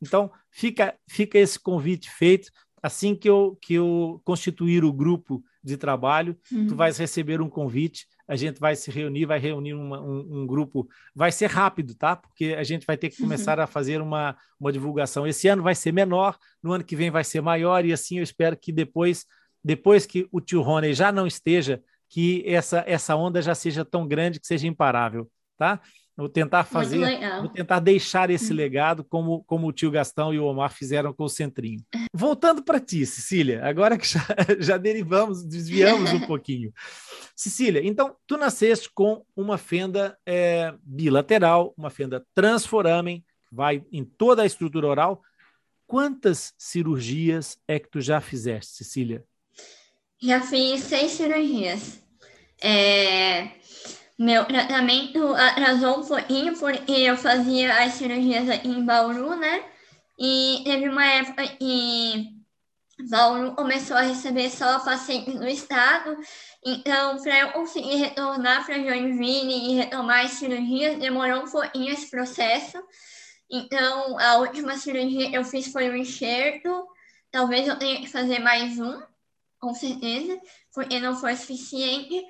Então, fica, fica esse convite feito. Assim que eu, que eu constituir o grupo de trabalho, uhum. tu vais receber um convite. a gente vai se reunir, vai reunir uma, um, um, grupo, vai ser rápido, tá? Porque a gente vai ter que começar uhum. a fazer uma, uma divulgação. Esse ano vai ser menor, no ano que vem vai ser maior, e assim eu espero que depois, depois que o tio Rony já não esteja, que essa, essa onda já seja tão grande que seja imparável, tá? Vou tentar fazer, vou tentar deixar esse hum. legado como, como o tio Gastão e o Omar fizeram com o Centrinho. Voltando para ti, Cecília, agora que já, já derivamos, desviamos um pouquinho. Cecília, então, tu nasceste com uma fenda é, bilateral, uma fenda transforamen, vai em toda a estrutura oral. Quantas cirurgias é que tu já fizeste, Cecília? Já fiz seis cirurgias. É meu tratamento atrasou um pouquinho porque eu fazia as cirurgias em Bauru, né? E teve uma época que Bauru começou a receber só pacientes do estado, então para eu conseguir retornar para Joinville e retomar as cirurgias, demorou um pouquinho esse processo. Então, a última cirurgia que eu fiz foi um enxerto, talvez eu tenha que fazer mais um, com certeza, porque não foi suficiente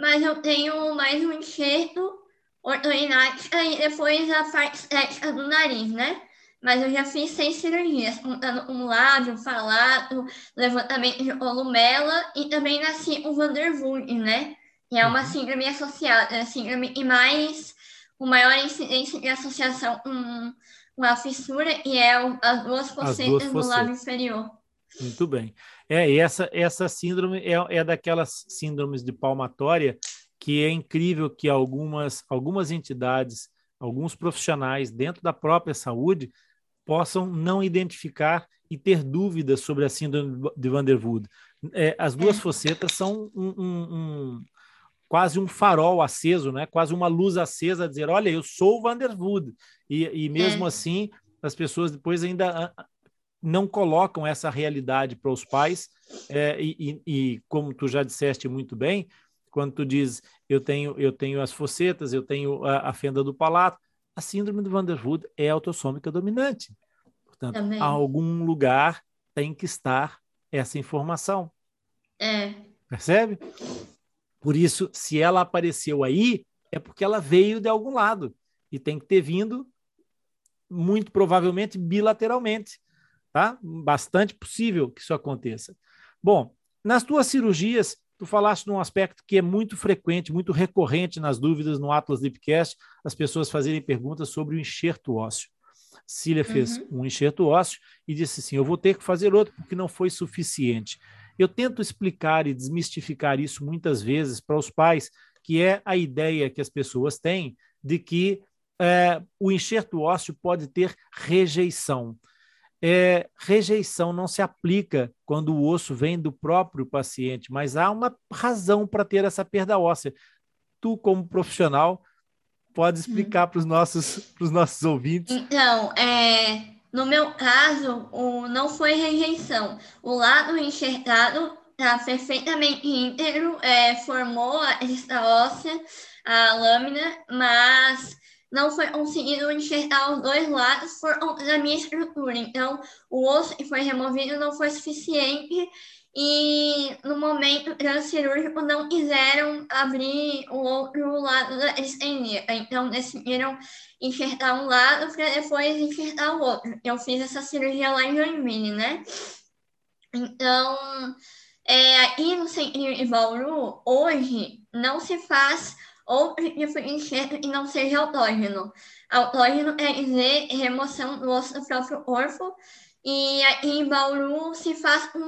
mas eu tenho mais um enxerto ortognática e depois a parte estética do nariz, né? Mas eu já fiz seis cirurgias, contando um lábio, falato, levantamento de columela e também nasci o Vandervoort, né? Que é uma uhum. síndrome associada, é síndrome e mais o maior incidência de associação com, com a fissura e é as duas focetas do lábio inferior. Muito bem. É, e essa, essa síndrome é, é daquelas síndromes de palmatória que é incrível que algumas, algumas entidades, alguns profissionais dentro da própria saúde possam não identificar e ter dúvidas sobre a síndrome de Van der Wood. É, as duas é. focetas são um, um, um, quase um farol aceso, né? quase uma luz acesa a dizer, olha, eu sou Van der Wood. E, e mesmo é. assim, as pessoas depois ainda não colocam essa realidade para os pais é, e, e, como tu já disseste muito bem, quando tu diz eu tenho eu tenho as focetas, eu tenho a, a fenda do palato, a síndrome do Van der Wood é autossômica dominante. Portanto, Também. algum lugar tem que estar essa informação. É. Percebe? Por isso, se ela apareceu aí, é porque ela veio de algum lado e tem que ter vindo muito provavelmente bilateralmente tá? Bastante possível que isso aconteça. Bom, nas tuas cirurgias, tu falaste num aspecto que é muito frequente, muito recorrente nas dúvidas no Atlas Lipcast, as pessoas fazerem perguntas sobre o enxerto ósseo. Cília fez uhum. um enxerto ósseo e disse assim: Eu vou ter que fazer outro porque não foi suficiente. Eu tento explicar e desmistificar isso muitas vezes para os pais, que é a ideia que as pessoas têm de que é, o enxerto ósseo pode ter rejeição é, rejeição não se aplica quando o osso vem do próprio paciente, mas há uma razão para ter essa perda óssea. Tu, como profissional, pode hum. explicar para os nossos, nossos ouvintes? Então, é, no meu caso, o, não foi rejeição. O lado enxertado está perfeitamente íntegro, é, formou a óssea, a lâmina, mas não foi conseguido enxertar os dois lados por da minha estrutura. Então, o osso que foi removido não foi suficiente e no momento transcirúrgico não quiseram abrir o outro lado da estenia. Então, decidiram enxertar um lado para depois enxertar o outro. Eu fiz essa cirurgia lá em Joinville, né? Então, é, aqui no centro de Bauru, hoje, não se faz ou enxerto e não seja autógeno. Autógeno é dizer remoção do osso do próprio corpo, e em Bauru se faz com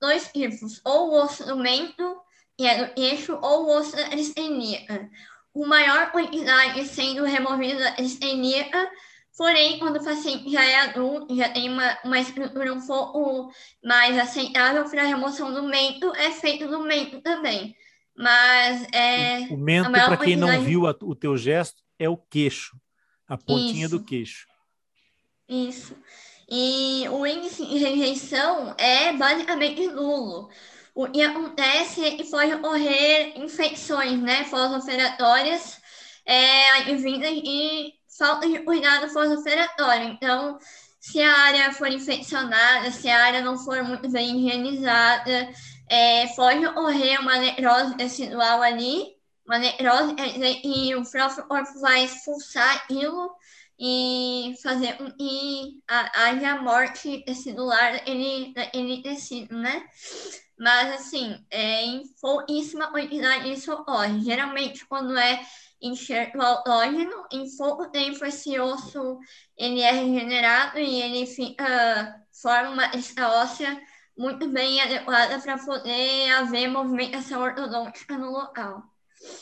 dois tipos, ou o osso do mento, que é do eixo, ou o osso da estenia. O maior quantidade sendo removida da estenia, porém, quando o paciente já é adulto, já tem uma, uma estrutura um pouco mais aceitável para a remoção do mento, é feito do mento também. Mas é. O mento, para quem não viu a, o teu gesto, é o queixo, a pontinha Isso. do queixo. Isso. E o índice de rejeição é basicamente nulo. O que acontece é que pode ocorrer infecções né, pós-operatórias é, advindas de falta de cuidado pós-operatório. Então, se a área for infeccionada, se a área não for muito bem higienizada, é, pode ocorrer uma necrose tecidual ali uma necrose, e o próprio corpo vai expulsar aquilo e fazer e haja morte celular ele, ele tecido, né? Mas, assim, é, em pouquíssima quantidade isso ocorre. Geralmente, quando é enxerto autógeno, em pouco tempo esse osso ele é regenerado e ele fica, forma uma óssea muito bem adequada para poder haver movimentação ortodôntica no local.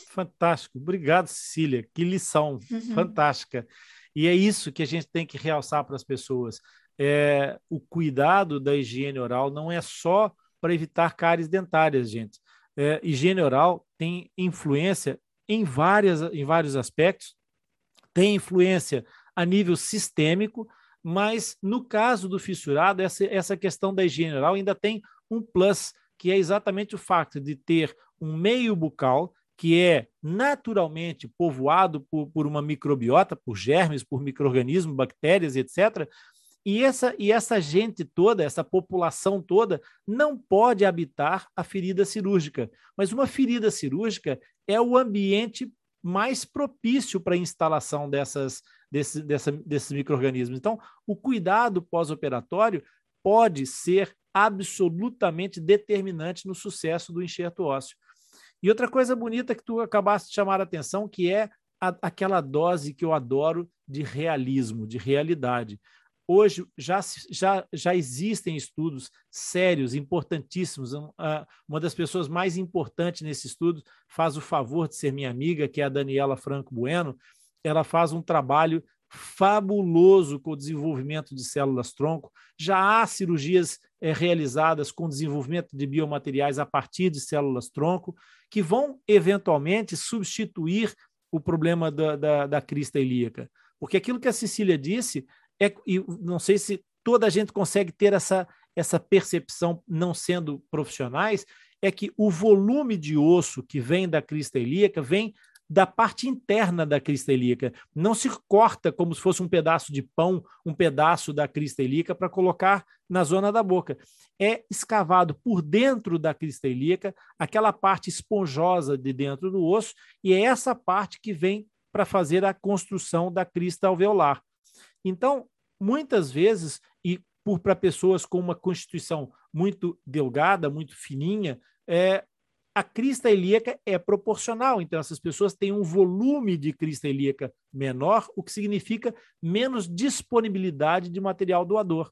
Fantástico. Obrigado, Cecília. Que lição uhum. fantástica. E é isso que a gente tem que realçar para as pessoas. É, o cuidado da higiene oral não é só para evitar cáries dentárias, gente. É, higiene oral tem influência em, várias, em vários aspectos, tem influência a nível sistêmico, mas no caso do fissurado, essa, essa questão da higiene oral ainda tem um plus, que é exatamente o fato de ter um meio bucal que é naturalmente povoado por, por uma microbiota, por germes, por micro-organismos, bactérias, etc. E essa, e essa gente toda, essa população toda, não pode habitar a ferida cirúrgica. Mas uma ferida cirúrgica é o ambiente mais propício para a instalação dessas, desse, desses micro-organismos. Então, o cuidado pós-operatório pode ser absolutamente determinante no sucesso do enxerto ósseo. E outra coisa bonita que tu acabaste de chamar a atenção, que é a, aquela dose que eu adoro de realismo, de realidade. Hoje já, já, já existem estudos sérios, importantíssimos. Uma das pessoas mais importantes nesse estudo faz o favor de ser minha amiga, que é a Daniela Franco Bueno. Ela faz um trabalho fabuloso com o desenvolvimento de células-tronco. Já há cirurgias é, realizadas com desenvolvimento de biomateriais a partir de células-tronco, que vão eventualmente substituir o problema da, da, da crista ilíaca. Porque aquilo que a Cecília disse, é, e não sei se toda a gente consegue ter essa, essa percepção, não sendo profissionais, é que o volume de osso que vem da crista ilíaca vem da parte interna da crista ilíaca. Não se corta como se fosse um pedaço de pão, um pedaço da crista ilíaca para colocar na zona da boca. É escavado por dentro da crista ilíaca, aquela parte esponjosa de dentro do osso, e é essa parte que vem para fazer a construção da crista alveolar. Então, muitas vezes, e para pessoas com uma constituição muito delgada, muito fininha, é, a crista ilíaca é proporcional, então essas pessoas têm um volume de crista ilíaca menor, o que significa menos disponibilidade de material doador.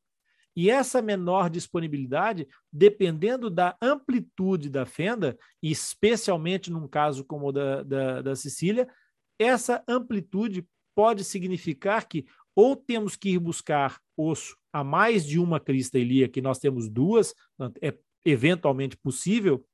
E essa menor disponibilidade, dependendo da amplitude da fenda, e especialmente num caso como o da, da, da Sicília, essa amplitude pode significar que ou temos que ir buscar osso a mais de uma crista ilíaca, que nós temos duas, é eventualmente possível,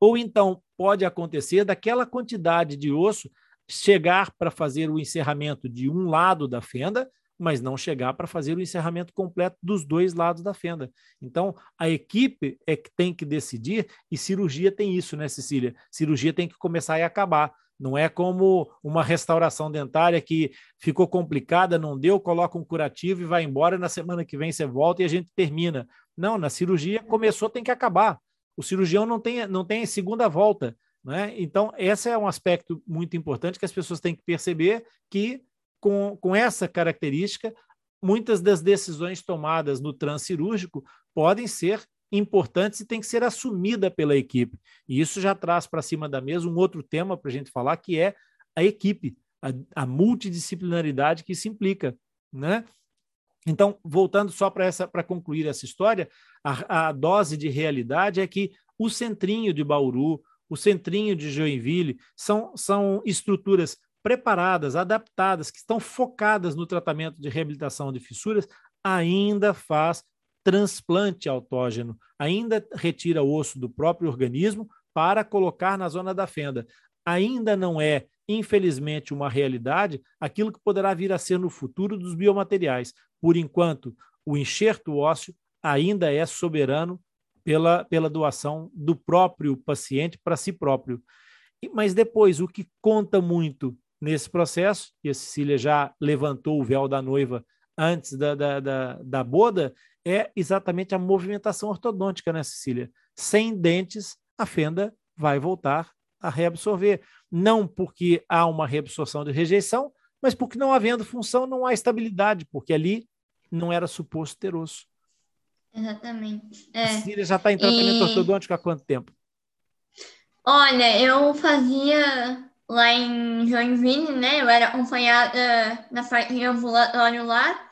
ou então pode acontecer daquela quantidade de osso chegar para fazer o encerramento de um lado da fenda, mas não chegar para fazer o encerramento completo dos dois lados da fenda. Então, a equipe é que tem que decidir, e cirurgia tem isso, né, Cecília? Cirurgia tem que começar e acabar. Não é como uma restauração dentária que ficou complicada, não deu, coloca um curativo e vai embora, na semana que vem você volta e a gente termina. Não, na cirurgia começou, tem que acabar o cirurgião não tem, não tem segunda volta. Né? Então, esse é um aspecto muito importante que as pessoas têm que perceber que, com, com essa característica, muitas das decisões tomadas no transcirúrgico podem ser importantes e têm que ser assumida pela equipe. E isso já traz para cima da mesa um outro tema para a gente falar, que é a equipe, a, a multidisciplinaridade que se implica. Né? Então, voltando só para essa para concluir essa história, a, a, dose de realidade é que o centrinho de Bauru, o centrinho de Joinville são, são estruturas preparadas, adaptadas, que estão focadas no tratamento de reabilitação de fissuras, ainda faz transplante autógeno, ainda retira osso do próprio organismo para colocar na zona da fenda. Ainda não é infelizmente, uma realidade, aquilo que poderá vir a ser no futuro dos biomateriais. Por enquanto, o enxerto ósseo ainda é soberano pela, pela doação do próprio paciente para si próprio. Mas depois, o que conta muito nesse processo, e a Cecília já levantou o véu da noiva antes da, da, da, da boda, é exatamente a movimentação ortodôntica, né, Cecília? Sem dentes, a fenda vai voltar a reabsorver. Não porque há uma reabsorção de rejeição, mas porque não havendo função, não há estabilidade, porque ali não era suposto ter osso. Exatamente. É. A Cília já está em tratamento e... ortodôntico há quanto tempo? Olha, eu fazia lá em Joinville, né? Eu era acompanhada na parte ambulatório lá.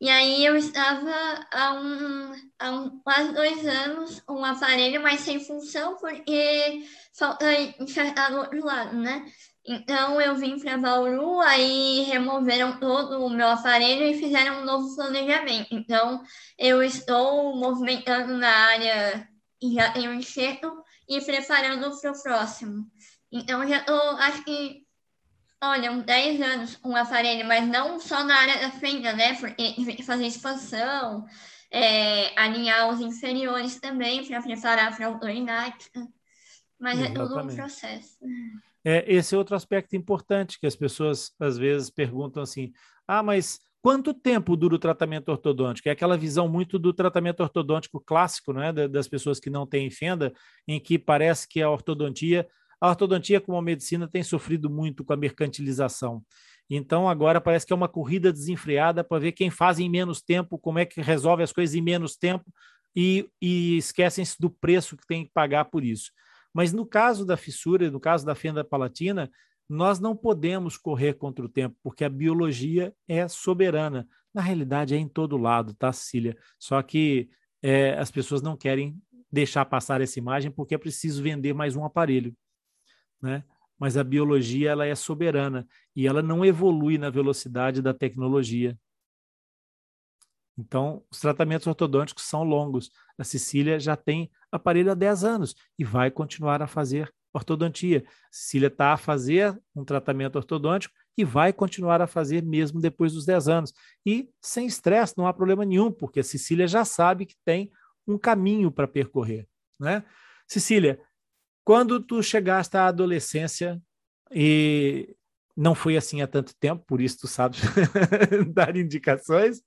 E aí eu estava há, um, há um, quase dois anos um aparelho, mas sem função, porque falta enxergar do outro lado, né? Então eu vim para Bauru, aí removeram todo o meu aparelho e fizeram um novo planejamento. Então eu estou movimentando na área e já tenho enxerto e preparando para o próximo. Então já estou, acho que Olha, uns 10 anos um aparelho, mas não só na área da fenda, né? Porque tem que fazer expansão, é, alinhar os inferiores também para preparar para a autodidática. Mas Exatamente. é todo um processo. É, esse é outro aspecto importante que as pessoas às vezes perguntam assim: ah, mas quanto tempo dura o tratamento ortodôntico? É aquela visão muito do tratamento ortodôntico clássico, né? Das pessoas que não têm fenda, em que parece que a ortodontia a ortodontia, como a medicina, tem sofrido muito com a mercantilização. Então, agora parece que é uma corrida desenfreada para ver quem faz em menos tempo, como é que resolve as coisas em menos tempo e, e esquecem-se do preço que tem que pagar por isso. Mas no caso da fissura, no caso da fenda palatina, nós não podemos correr contra o tempo, porque a biologia é soberana. Na realidade, é em todo lado, tá, Cecília? Só que é, as pessoas não querem deixar passar essa imagem porque é preciso vender mais um aparelho né? Mas a biologia ela é soberana e ela não evolui na velocidade da tecnologia. Então, os tratamentos ortodônticos são longos. A Cecília já tem aparelho há 10 anos e vai continuar a fazer ortodontia. Cecília está a fazer um tratamento ortodôntico e vai continuar a fazer mesmo depois dos 10 anos. E sem estresse, não há problema nenhum, porque a Cecília já sabe que tem um caminho para percorrer. Né? Cecília, quando tu chegaste à adolescência e não foi assim há tanto tempo, por isso tu sabes dar indicações.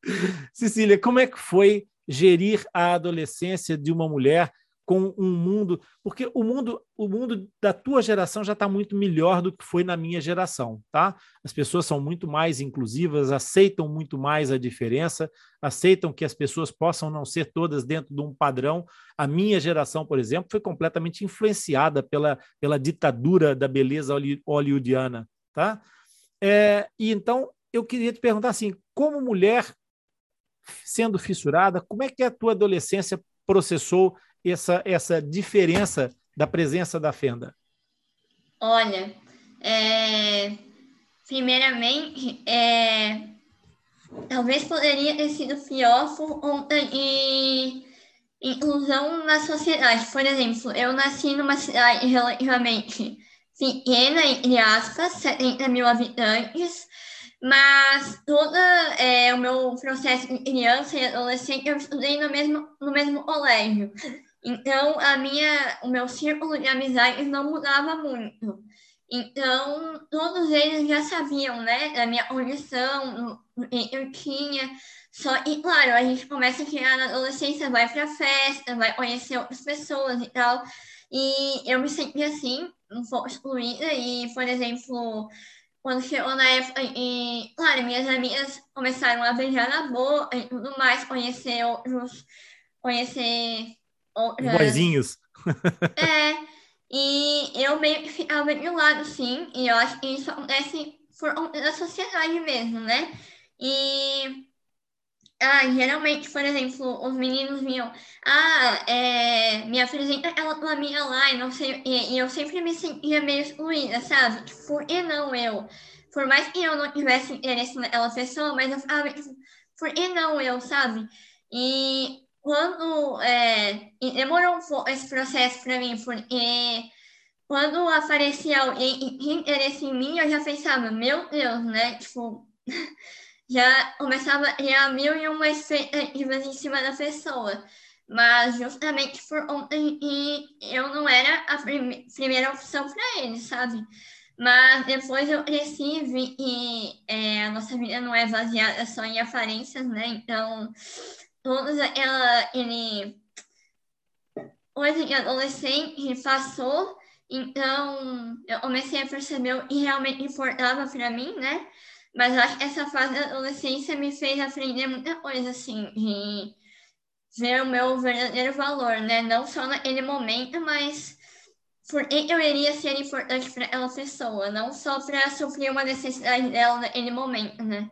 Cecília, como é que foi gerir a adolescência de uma mulher com um mundo, porque o mundo, o mundo da tua geração já está muito melhor do que foi na minha geração, tá? As pessoas são muito mais inclusivas, aceitam muito mais a diferença, aceitam que as pessoas possam não ser todas dentro de um padrão. A minha geração, por exemplo, foi completamente influenciada pela, pela ditadura da beleza hollywoodiana, tá? É, e então eu queria te perguntar assim, como mulher sendo fissurada, como é que a tua adolescência processou essa, essa diferença da presença da fenda? Olha, é, primeiramente, é, talvez poderia ter sido pior por conta de inclusão na sociedade. Por exemplo, eu nasci numa cidade relativamente pequena, entre aspas, 70 mil habitantes, mas todo é, o meu processo de criança e adolescente eu estudei no mesmo, no mesmo colégio. Então, a minha, o meu círculo de amizades não mudava muito. Então, todos eles já sabiam, né, da minha condição, que eu tinha. Só, e claro, a gente começa a criar na adolescência, vai para festa, vai conhecer outras pessoas e tal. E eu me senti assim, um pouco excluída. E, por exemplo, quando chegou na época, e, claro, minhas amigas começaram a beijar na boca e tudo mais, conhecer outros, conhecer Boizinhos. é, e eu meio que ficava de lado, sim, e eu acho que isso acontece por da sociedade mesmo, né? E ah, geralmente, por exemplo, os meninos vinham, ah, é, me apresenta aquela tua amiga lá, e não sei, e, e, eu sempre me sentia meio excluída, sabe? Tipo, por que não eu? Por mais que eu não tivesse interesse naquela pessoa, mas eu ficava, tipo, por que não eu, sabe? E quando é, demorou esse processo para mim, porque quando aparecia alguém que interesse em mim, eu já pensava, meu Deus, né? Tipo, já começava a criar mil e uma expectativas em cima da pessoa. Mas justamente por ontem eu não era a prim primeira opção para ele, sabe? Mas depois eu cresci vi que é, a nossa vida não é baseada só em aparências, né? Então, todos ela, ele hoje adolescente passou Então, eu comecei a perceber o que realmente importava para mim, né? Mas acho que essa fase da adolescência me fez aprender muita coisa, assim, de ver o meu verdadeiro valor, né? Não só naquele momento, mas por que eu iria ser importante para aquela pessoa, não só para suprir uma necessidade dela naquele momento, né?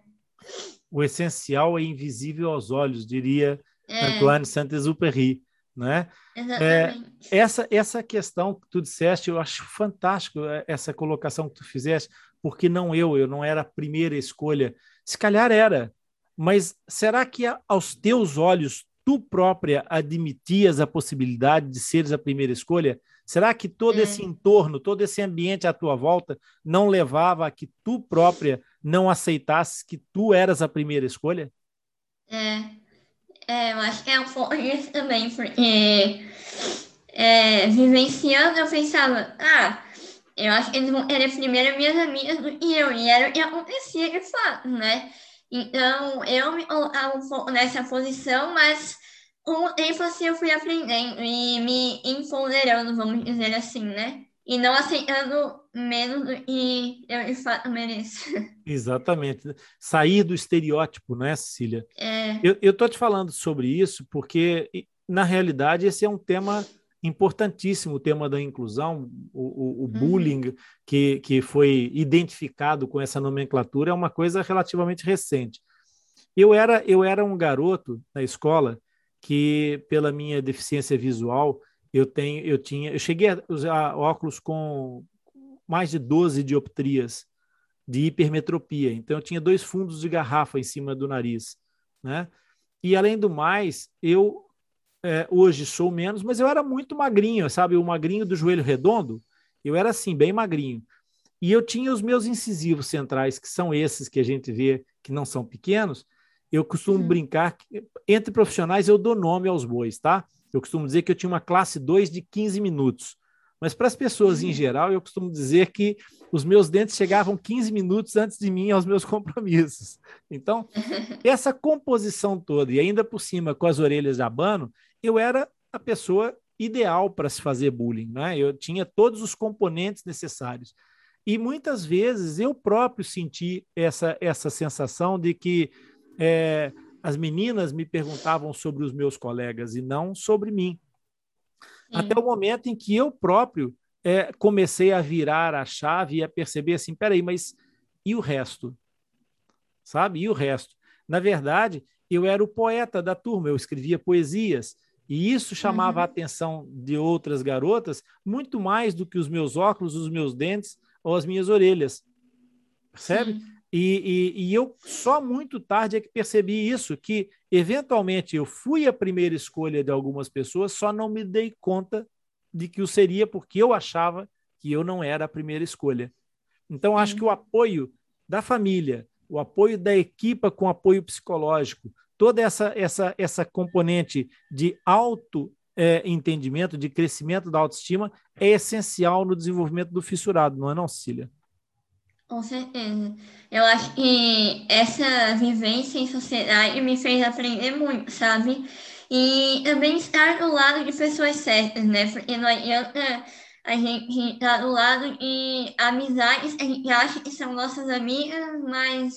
O essencial é invisível aos olhos, diria é. Antoine Saint-Exupéry né? É, essa, essa questão que tu disseste, eu acho fantástico é, essa colocação que tu fizeste, porque não eu, eu não era a primeira escolha. Se calhar era, mas será que aos teus olhos tu própria admitias a possibilidade de seres a primeira escolha? Será que todo é. esse entorno, todo esse ambiente à tua volta não levava a que tu própria não aceitasses que tu eras a primeira escolha? É, é, eu acho que é um pouco isso também, porque é, vivenciando eu pensava, ah, eu acho que eles vão querer primeiro minhas amigas do que eu, e era o que acontecia de fato, né? Então, eu me colocava um pouco nessa posição, mas com o tempo assim eu fui aprendendo e me empoderando, vamos dizer assim, né? E não aceitando menos que eu fato mereço. Exatamente. Sair do estereótipo, né, Cecília? É. Eu estou te falando sobre isso porque, na realidade, esse é um tema importantíssimo, o tema da inclusão, o, o, o uhum. bullying que, que foi identificado com essa nomenclatura é uma coisa relativamente recente. Eu era, eu era um garoto na escola que, pela minha deficiência visual, eu tenho, eu tinha, eu cheguei a usar óculos com mais de 12 dioptrias de hipermetropia. Então eu tinha dois fundos de garrafa em cima do nariz, né? E além do mais, eu é, hoje sou menos, mas eu era muito magrinho, sabe? O magrinho do joelho redondo, eu era assim, bem magrinho. E eu tinha os meus incisivos centrais, que são esses que a gente vê que não são pequenos. Eu costumo uhum. brincar que entre profissionais eu dou nome aos bois, tá? Eu costumo dizer que eu tinha uma classe 2 de 15 minutos. Mas para as pessoas em uhum. geral, eu costumo dizer que os meus dentes chegavam 15 minutos antes de mim aos meus compromissos. Então, essa composição toda, e ainda por cima com as orelhas de abano, eu era a pessoa ideal para se fazer bullying. Né? Eu tinha todos os componentes necessários. E muitas vezes eu próprio senti essa, essa sensação de que é, as meninas me perguntavam sobre os meus colegas e não sobre mim. Até o momento em que eu próprio é, comecei a virar a chave e a perceber assim, peraí, mas e o resto? Sabe? E o resto? Na verdade, eu era o poeta da turma, eu escrevia poesias, e isso chamava uhum. a atenção de outras garotas muito mais do que os meus óculos, os meus dentes ou as minhas orelhas. Percebe? Sim. E, e, e, eu só muito tarde é que percebi isso, que eventualmente eu fui a primeira escolha de algumas pessoas, só não me dei conta de que o seria porque eu achava que eu não era a primeira escolha. Então, acho que o apoio da família, o apoio da equipa com apoio psicológico, toda essa, essa, essa componente de auto é, entendimento, de crescimento da autoestima, é essencial no desenvolvimento do fissurado, não é não, Cília? Com certeza. Eu acho que essa vivência em sociedade me fez aprender muito, sabe? E também estar do lado de pessoas certas, né? Porque não adianta a gente estar do lado de amizades, a gente acha que são nossas amigas, mas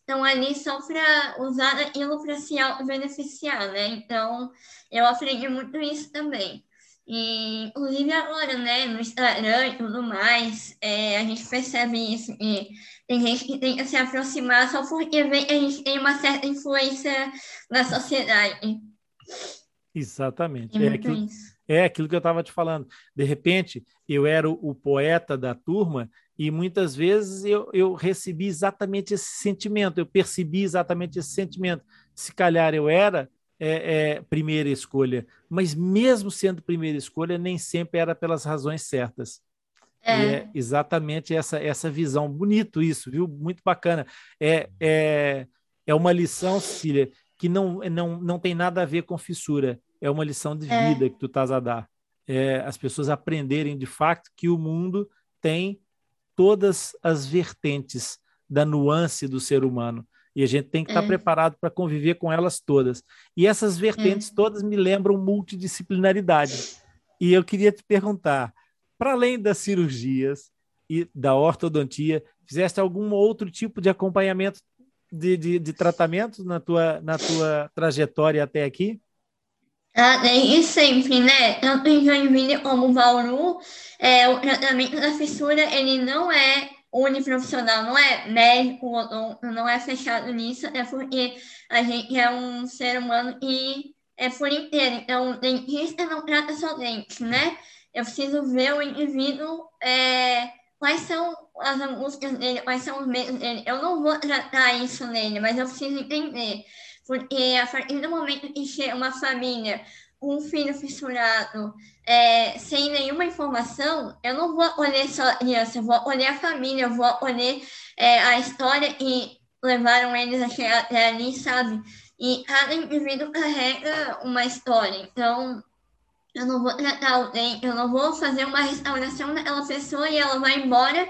estão ali só para usar aquilo para se beneficiar, né? Então, eu aprendi muito isso também. E, inclusive agora, né, no Instagram e tudo mais, é, a gente percebe isso, e tem gente que tenta se aproximar só porque a gente tem uma certa influência na sociedade. Exatamente. É, é aquilo, é aquilo que eu estava te falando. De repente, eu era o, o, poeta da turma e muitas vezes eu, eu recebi exatamente esse sentimento, eu percebi exatamente esse sentimento. Se calhar eu era é, é, primeira escolha, mas mesmo sendo primeira escolha, nem sempre era pelas razões certas. É. é exatamente essa, essa visão. Bonito isso, viu? Muito bacana. É, é, é uma lição, Cília, que não, não, não tem nada a ver com fissura. É uma lição de é. vida que tu estás a dar. É, as pessoas aprenderem de fato que o mundo tem todas as vertentes da nuance do ser humano. E a gente tem que estar é. preparado para conviver com elas todas. E essas vertentes é. todas me lembram multidisciplinaridade. E eu queria te perguntar, para além das cirurgias e da ortodontia, fizeste algum outro tipo de acompanhamento de, de, de tratamento na tua, na tua trajetória até aqui? Ah, desde sempre, né? Tanto em Joinville como Bauru, é, o tratamento da fissura, ele não é uniprofissional, não é médico, não é fechado nisso, é porque a gente é um ser humano e é por inteiro. Então, dentista não trata só dentes, né? Eu preciso ver o indivíduo, é, quais são as angústias dele, quais são os medos dele. Eu não vou tratar isso nele, mas eu preciso entender. Porque a partir do momento que chega uma família um filho fissurado é, sem nenhuma informação, eu não vou olhar só a criança, eu vou olhar a família, eu vou olhar é, a história que levaram eles até ali, sabe? E cada indivíduo carrega uma história, então eu não vou tratar alguém, eu não vou fazer uma restauração daquela pessoa e ela vai embora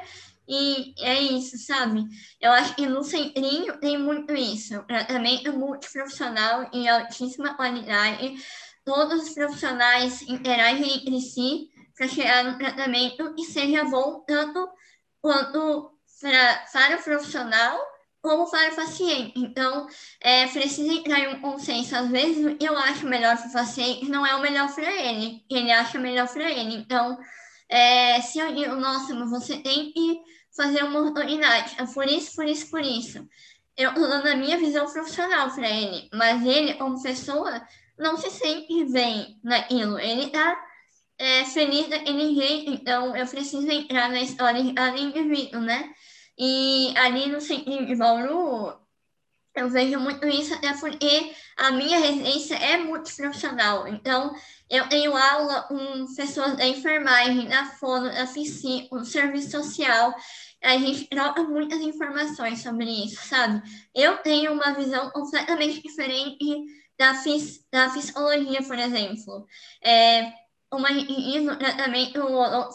e é isso, sabe? Eu acho que no centrinho tem muito isso. Tratamento multiprofissional e altíssima qualidade todos os profissionais interagem entre si para chegar no tratamento que seja bom tanto quanto para, para o profissional como para o paciente. Então, é, precisa entrar em um consenso. Às vezes, eu acho melhor para o paciente não é o melhor para ele, ele acha melhor para ele. Então, é, se eu digo, nossa, mas você tem que fazer uma oportunidade, é por isso, por isso, por isso. Eu estou dando a minha visão profissional para ele, mas ele, como pessoa, não se sente bem naquilo. Ele tá é, feliz daquele jeito, então eu preciso entrar na história de cada indivíduo, né? E ali no centro de Bauru, eu vejo muito isso até porque a minha residência é multiprofissional. Então, eu tenho aula com pessoas da enfermagem, da fono, da piscina, do serviço social. A gente troca muitas informações sobre isso, sabe? Eu tenho uma visão completamente diferente da, fis, da fisiologia, por exemplo. É, uma, no tratamento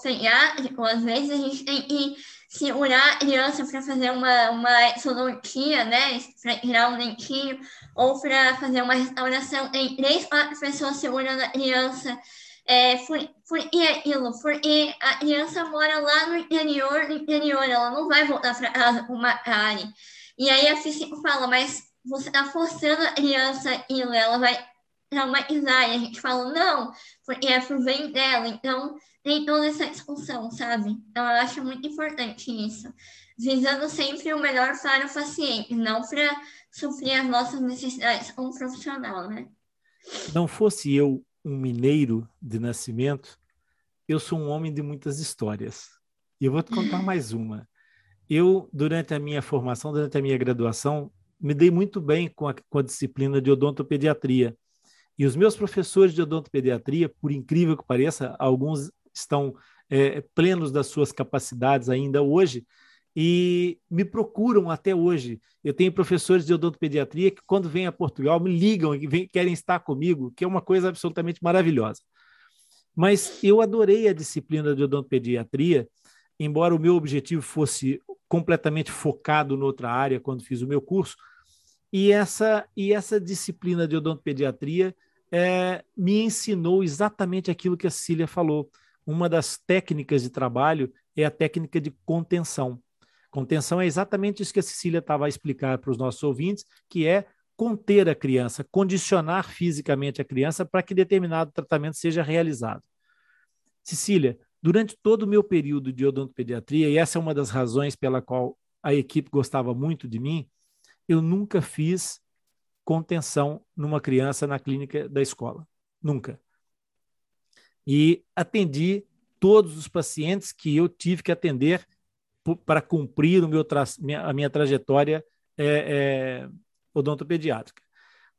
pediátrico, às vezes a gente tem que segurar a criança para fazer uma, uma exodontia, né? Para tirar um dentinho, ou para fazer uma restauração. Tem três, quatro pessoas segurando a criança. É, por, por que aquilo? Porque a criança mora lá no interior, no interior, ela não vai voltar para casa com uma cárie. E aí a física fala, mas você está forçando a criança aquilo, ela vai traumatizar. E a gente fala, não, porque é pro bem dela. Então, tem toda essa discussão, sabe? Então, eu acho muito importante isso. Visando sempre o melhor para o paciente, não para suprir as nossas necessidades como profissional, né? Não fosse eu um mineiro de nascimento, eu sou um homem de muitas histórias. E eu vou te contar mais uma. Eu, durante a minha formação, durante a minha graduação, me dei muito bem com a, com a disciplina de odontopediatria. E os meus professores de odontopediatria, por incrível que pareça, alguns estão é, plenos das suas capacidades ainda hoje e me procuram até hoje. Eu tenho professores de odontopediatria que, quando vêm a Portugal, me ligam e vem, querem estar comigo, que é uma coisa absolutamente maravilhosa. Mas eu adorei a disciplina de odontopediatria, embora o meu objetivo fosse completamente focado noutra área quando fiz o meu curso. E essa, e essa disciplina de odontopediatria é, me ensinou exatamente aquilo que a Cília falou. Uma das técnicas de trabalho é a técnica de contenção. Contenção é exatamente isso que a Cecília estava a explicar para os nossos ouvintes, que é conter a criança, condicionar fisicamente a criança para que determinado tratamento seja realizado. Cecília, Durante todo o meu período de odontopediatria, e essa é uma das razões pela qual a equipe gostava muito de mim, eu nunca fiz contenção numa criança na clínica da escola. Nunca. E atendi todos os pacientes que eu tive que atender para cumprir o meu a minha trajetória é, é, odontopediátrica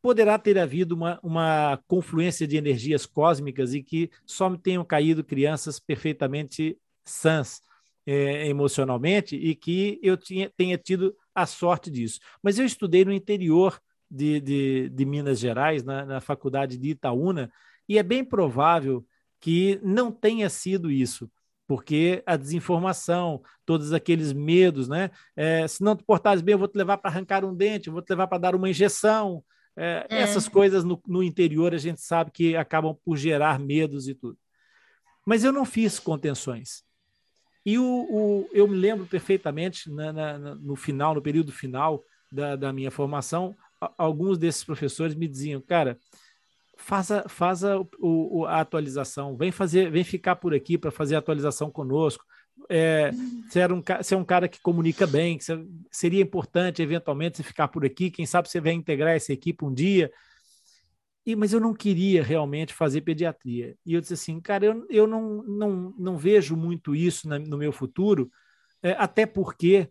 poderá ter havido uma, uma confluência de energias cósmicas e que só tenham caído crianças perfeitamente sãs é, emocionalmente e que eu tinha, tenha tido a sorte disso. Mas eu estudei no interior de, de, de Minas Gerais, na, na faculdade de Itaúna, e é bem provável que não tenha sido isso porque a desinformação, todos aqueles medos, né? É, se não te portares bem, eu vou te levar para arrancar um dente, eu vou te levar para dar uma injeção, é, é. Essas coisas no, no, interior a gente sabe que acabam por gerar medos e tudo. Mas eu não fiz contenções. E o, o eu me lembro perfeitamente, na, na, no final, no período final da, da minha formação, alguns desses professores me diziam, cara, faça, faça o, o, a atualização, vem fazer, vem ficar por aqui para fazer a atualização conosco. É, você, era um, você é um cara que comunica bem, que seria importante eventualmente você ficar por aqui, quem sabe você vai integrar essa equipe um dia. E, mas eu não queria realmente fazer pediatria. E eu disse assim, cara, eu, eu não, não, não vejo muito isso na, no meu futuro, é, até porque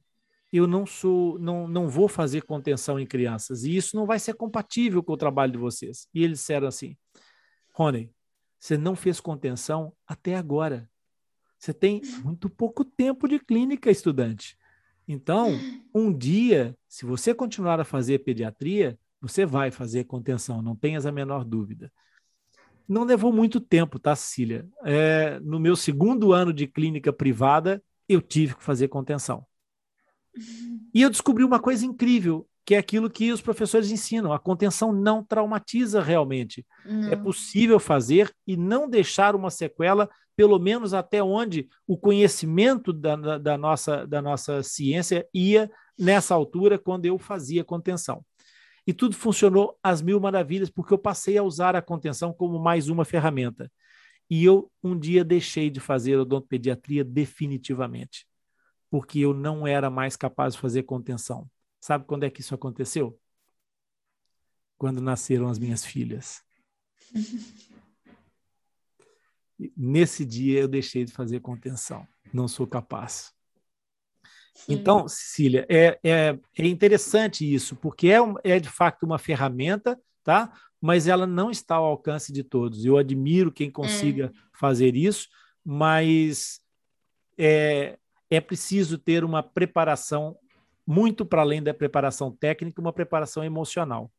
eu não sou, não, não vou fazer contenção em crianças. E isso não vai ser compatível com o trabalho de vocês. E eles disseram assim, Rony, você não fez contenção até agora. Você tem muito pouco tempo de clínica, estudante. Então, um dia, se você continuar a fazer pediatria, você vai fazer contenção, não tenhas a menor dúvida. Não levou muito tempo, tá, Cecília? É, no meu segundo ano de clínica privada, eu tive que fazer contenção. E eu descobri uma coisa incrível, que é aquilo que os professores ensinam: a contenção não traumatiza realmente. É não. É possível fazer e não deixar uma sequela, pelo menos até onde o conhecimento da, da, nossa, da nossa ciência ia nessa altura, quando eu fazia contenção. E tudo funcionou às mil maravilhas, porque eu passei a usar a contenção como mais uma ferramenta. E eu um dia deixei de fazer odontopediatria definitivamente, porque eu não era mais capaz de fazer contenção. Sabe quando é que isso aconteceu? Quando nasceram as minhas filhas. Nesse dia eu deixei de fazer contenção. Não sou capaz. Então, Cecília, é, é, é interessante isso, porque é, é de fato uma ferramenta, tá? mas ela não está ao alcance de todos. Eu admiro quem consiga é. fazer isso, mas é, é preciso ter uma preparação muito para além da preparação técnica, uma preparação emocional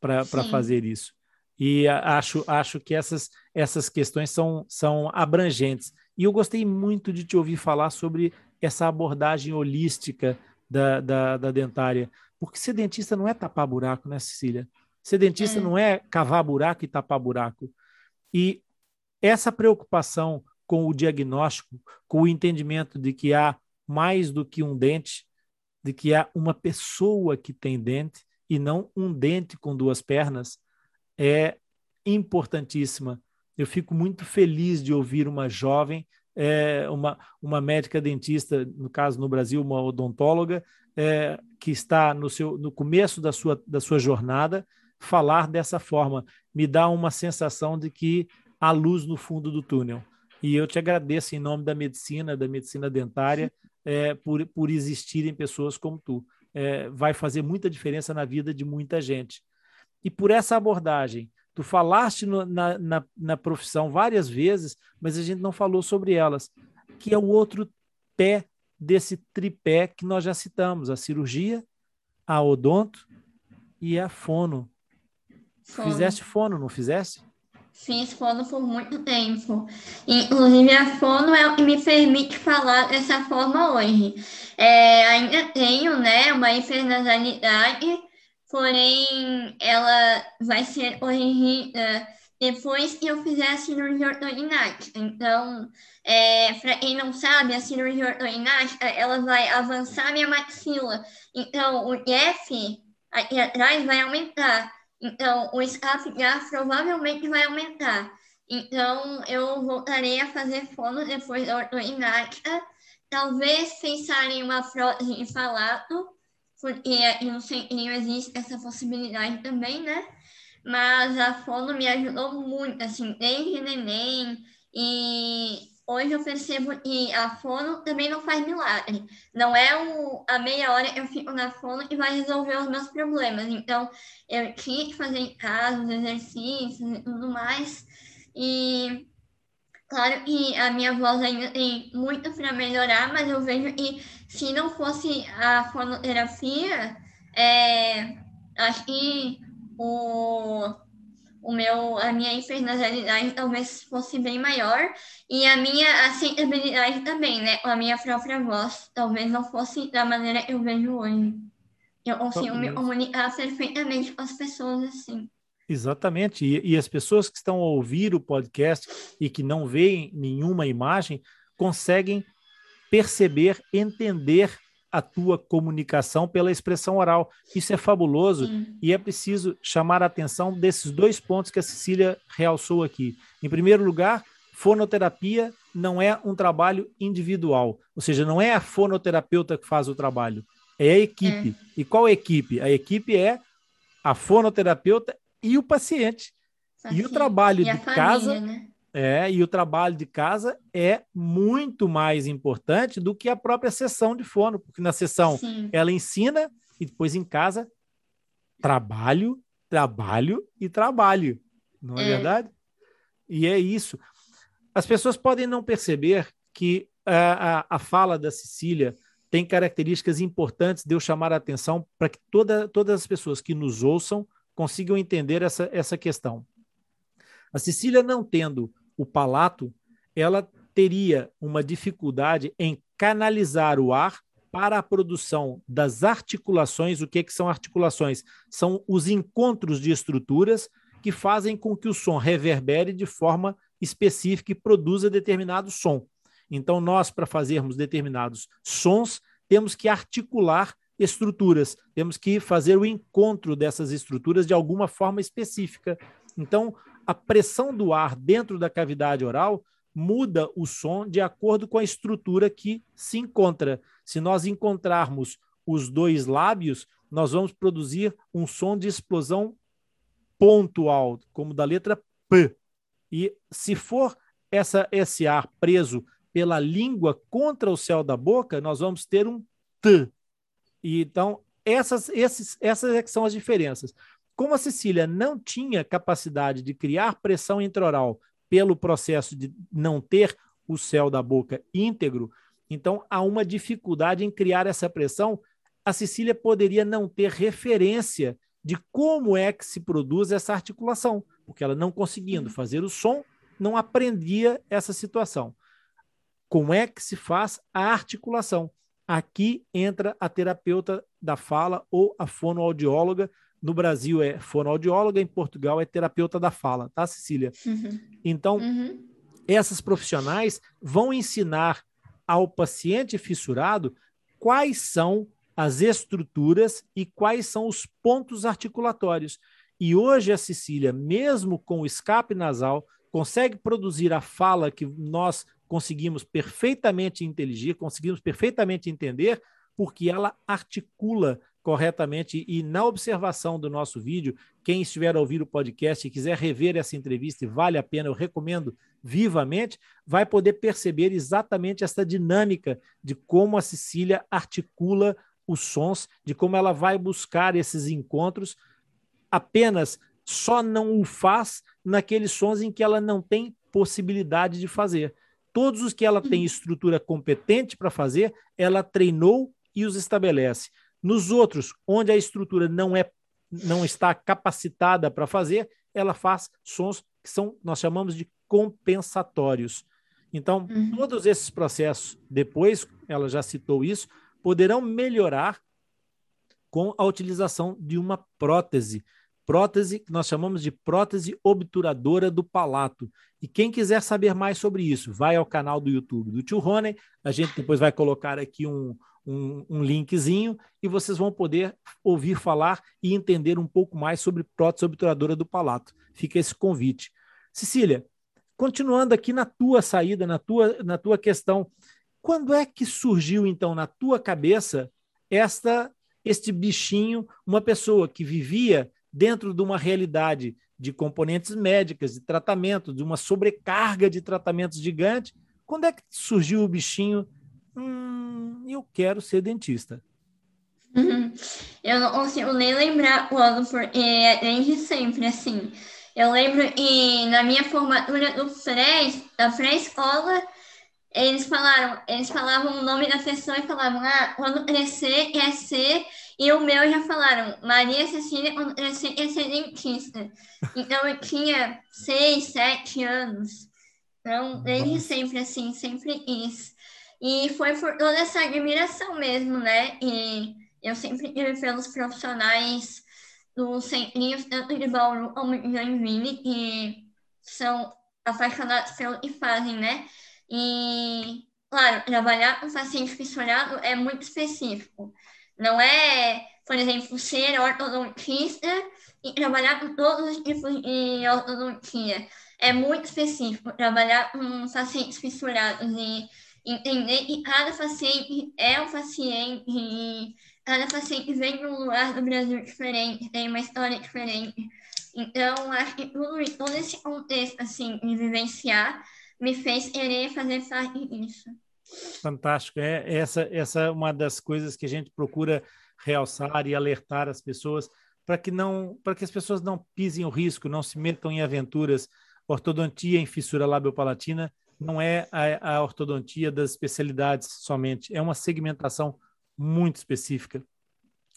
para fazer isso. E acho, acho que essas, essas questões são, são abrangentes. E eu gostei muito de te ouvir falar sobre essa abordagem holística da, da, da dentária. Porque ser dentista não é tapar buraco, né, Cecília? Ser dentista é. não é cavar buraco e tapar buraco. E essa preocupação com o diagnóstico, com o entendimento de que há mais do que um dente, de que há uma pessoa que tem dente e não um dente com duas pernas, é importantíssima. Eu fico muito feliz de ouvir uma jovem é, uma, uma médica dentista, no caso no Brasil, uma odontóloga, é, que está no, seu, no começo da sua, da sua jornada, falar dessa forma. Me dá uma sensação de que há luz no fundo do túnel. E eu te agradeço em nome da medicina, da medicina dentária, é, por, por existirem pessoas como tu. É, vai fazer muita diferença na vida de muita gente. E por essa abordagem, Tu falaste no, na, na, na profissão várias vezes, mas a gente não falou sobre elas, que é o outro pé desse tripé que nós já citamos: a cirurgia, a odonto e a fono. fono. Fizeste fono, não fizeste? Fiz fono por muito tempo. Inclusive, a fono é o que me permite falar dessa forma hoje. É, ainda tenho né, uma hipernasalidade porém ela vai ser corrigida depois que eu fizer a cirurgia ortognática. Então, é, para quem não sabe, a cirurgia ortognática, ela vai avançar minha maxila. Então, o F aqui atrás vai aumentar. Então, o escapular provavelmente vai aumentar. Então, eu voltarei a fazer fono depois da ortognática. Talvez pensar em uma prótese de falato, porque no centrinho existe essa possibilidade também, né? Mas a fono me ajudou muito, assim, desde neném. E hoje eu percebo que a fono também não faz milagre. Não é o, a meia hora eu fico na fono e vai resolver os meus problemas. Então, eu tinha que fazer em casa os exercícios e tudo mais. E Claro que a minha voz ainda tem muito para melhorar, mas eu vejo que se não fosse a fonoterapia, é, acho que o, o meu, a minha hipernasalidade talvez fosse bem maior e a minha aceitabilidade também, né? A minha própria voz talvez não fosse da maneira que eu vejo hoje. Eu consigo me comunicar perfeitamente com as pessoas assim. Exatamente. E, e, as pessoas que estão a ouvir o podcast e que não veem nenhuma imagem conseguem perceber, entender a tua comunicação pela expressão oral. Isso é fabuloso Sim. e é preciso chamar a atenção desses dois pontos que a Cecília realçou aqui. Em primeiro lugar, fonoterapia não é um trabalho individual, ou seja, não é a fonoterapeuta que faz o trabalho, é a equipe. É. E qual equipe? A equipe é a fonoterapeuta e o paciente. E o trabalho de família, casa né? É, e o trabalho de casa é muito mais importante do que a própria sessão de fono, porque na sessão Sim. ela ensina e depois em casa trabalho, trabalho e trabalho. Não é, é. verdade? E é isso. As pessoas podem não perceber que a, a, a fala da Cecília tem características importantes de eu chamar a atenção para que toda, todas as pessoas que nos ouçam consigam entender essa, essa questão. A Cecília, não tendo o palato, ela teria uma dificuldade em canalizar o ar para a produção das articulações. O que, que são articulações? São os encontros de estruturas que fazem com que o som reverbere de forma específica e produza determinado som. Então, nós, para fazermos determinados sons, temos que articular estruturas, temos que fazer o encontro dessas estruturas de alguma forma específica. Então, a pressão do ar dentro da cavidade oral muda o som de acordo com a estrutura que se encontra. Se nós encontrarmos os dois lábios, nós vamos produzir um som de explosão pontual, como da letra P. E se for essa, esse ar preso pela língua contra o céu da boca, nós vamos ter um T. E, então, essas, esses, essas é são as diferenças. Como a Cecília não tinha capacidade de criar pressão intraoral pelo processo de não ter o céu da boca íntegro, então há uma dificuldade em criar essa pressão. A Cecília poderia não ter referência de como é que se produz essa articulação, porque ela não conseguindo uhum. fazer o som, não aprendia essa situação. Como é que se faz a articulação? Aqui entra a terapeuta da fala ou a fonoaudióloga. No Brasil é fonoaudióloga, em Portugal é terapeuta da fala, tá, Cecília? Uhum. Então, uhum. essas profissionais vão ensinar ao paciente fissurado quais são as estruturas e quais são os pontos articulatórios. E hoje a Cecília, mesmo com o escape nasal, consegue produzir a fala que nós conseguimos perfeitamente inteligir, conseguimos perfeitamente entender, porque ela articula corretamente e na observação do nosso vídeo, quem estiver a ouvir o podcast e quiser rever essa entrevista, e vale a pena, eu recomendo vivamente, vai poder perceber exatamente essa dinâmica de como a Cecília articula os sons, de como ela vai buscar esses encontros, apenas só não o faz naqueles sons em que ela não tem possibilidade de fazer. Todos os que ela tem estrutura competente para fazer, ela treinou e os estabelece. Nos outros, onde a estrutura não é não está capacitada para fazer, ela faz sons que são nós chamamos de compensatórios. Então, uhum. todos esses processos, depois, ela já citou isso, poderão melhorar com a utilização de uma prótese prótese que nós chamamos de prótese obturadora do palato. E quem quiser saber mais sobre isso, vai ao canal do YouTube do Tio Rony. A gente depois vai colocar aqui um, um, um, linkzinho e vocês vão poder ouvir falar e entender um pouco mais sobre prótese obturadora do palato. Fica esse convite. Cecília, continuando aqui na tua saída, na tua, na tua questão, quando é que surgiu então na tua cabeça esta este bichinho, uma pessoa que vivia dentro de uma realidade de componentes médicas, de tratamento, de uma sobrecarga de tratamentos gigante. Quando é que surgiu o bichinho? Hum, eu quero ser dentista. Uhum. Eu não consigo nem lembrar o ano, porque é desde sempre, assim. Eu lembro e na minha formatura do pré, da pré-escola, eles falaram, eles falavam o nome da pessoa e falavam, ah, quando crescer quer ser e o meu já falaram, Maria Cecília é dentista. Então eu tinha seis, sete anos. Então, desde sempre, assim, sempre isso. E foi por toda essa admiração mesmo, né? E eu sempre tive pelos profissionais dos centrinhos, tanto de Bauru como de Joinville, que são apaixonados pelo que fazem, né? E, claro, trabalhar com paciente fissurado é muito específico. Não é, por exemplo, ser ortodontista e trabalhar com todos os tipos de ortodontia. É muito específico trabalhar com pacientes fissurados e entender que cada paciente é um paciente e cada paciente vem de um lugar do Brasil diferente, tem uma história diferente. Então, acho que tudo, todo esse contexto, assim, de vivenciar, me fez querer fazer parte disso. Fantástico. É, essa, essa é uma das coisas que a gente procura realçar e alertar as pessoas para que não para que as pessoas não pisem o risco, não se metam em aventuras. Ortodontia em fissura labiopalatina não é a, a ortodontia das especialidades somente, é uma segmentação muito específica.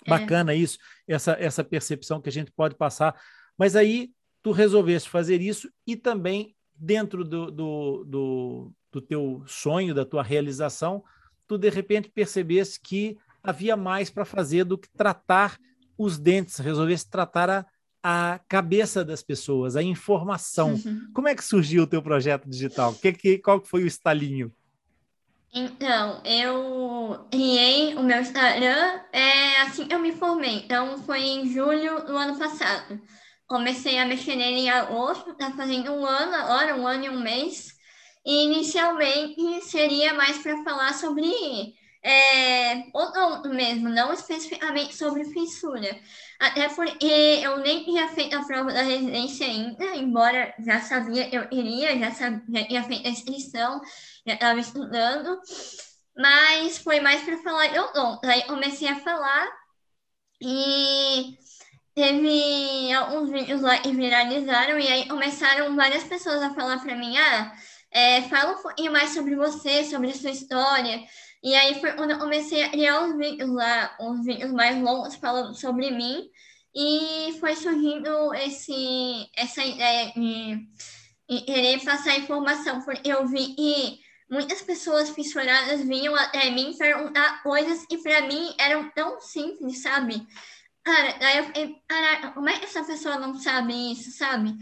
É. Bacana isso, essa, essa percepção que a gente pode passar. Mas aí tu resolveste fazer isso e também dentro do, do, do, do teu sonho, da tua realização, tu de repente percebeste que havia mais para fazer do que tratar os dentes, resolveste tratar a, a cabeça das pessoas, a informação. Uhum. Como é que surgiu o teu projeto digital? Que, que, qual foi o estalinho? Então, eu criei o meu Instagram é, assim que eu me formei. Então, foi em julho do ano passado. Comecei a mexer nele em agosto, tá fazendo um ano agora, um ano e um mês. E inicialmente seria mais para falar sobre é, odonto mesmo, não especificamente sobre fissura. Até porque eu nem tinha feito a prova da residência ainda, embora já sabia eu iria, já, sabia, já tinha feito a inscrição, já estava estudando. Mas foi mais para falar de odonto. Aí comecei a falar e teve alguns vídeos lá que viralizaram e aí começaram várias pessoas a falar para mim, ah, é, fala um pouquinho mais sobre você, sobre a sua história. E aí foi quando eu comecei a criar os vídeos lá, os vídeos mais longos falando sobre mim. E foi surgindo esse, essa ideia de, de querer passar informação, porque eu vi que muitas pessoas fissuradas vinham até mim perguntar coisas que para mim eram tão simples, sabe? Cara, daí eu fiquei, caraca, como é que essa pessoa não sabe isso, sabe?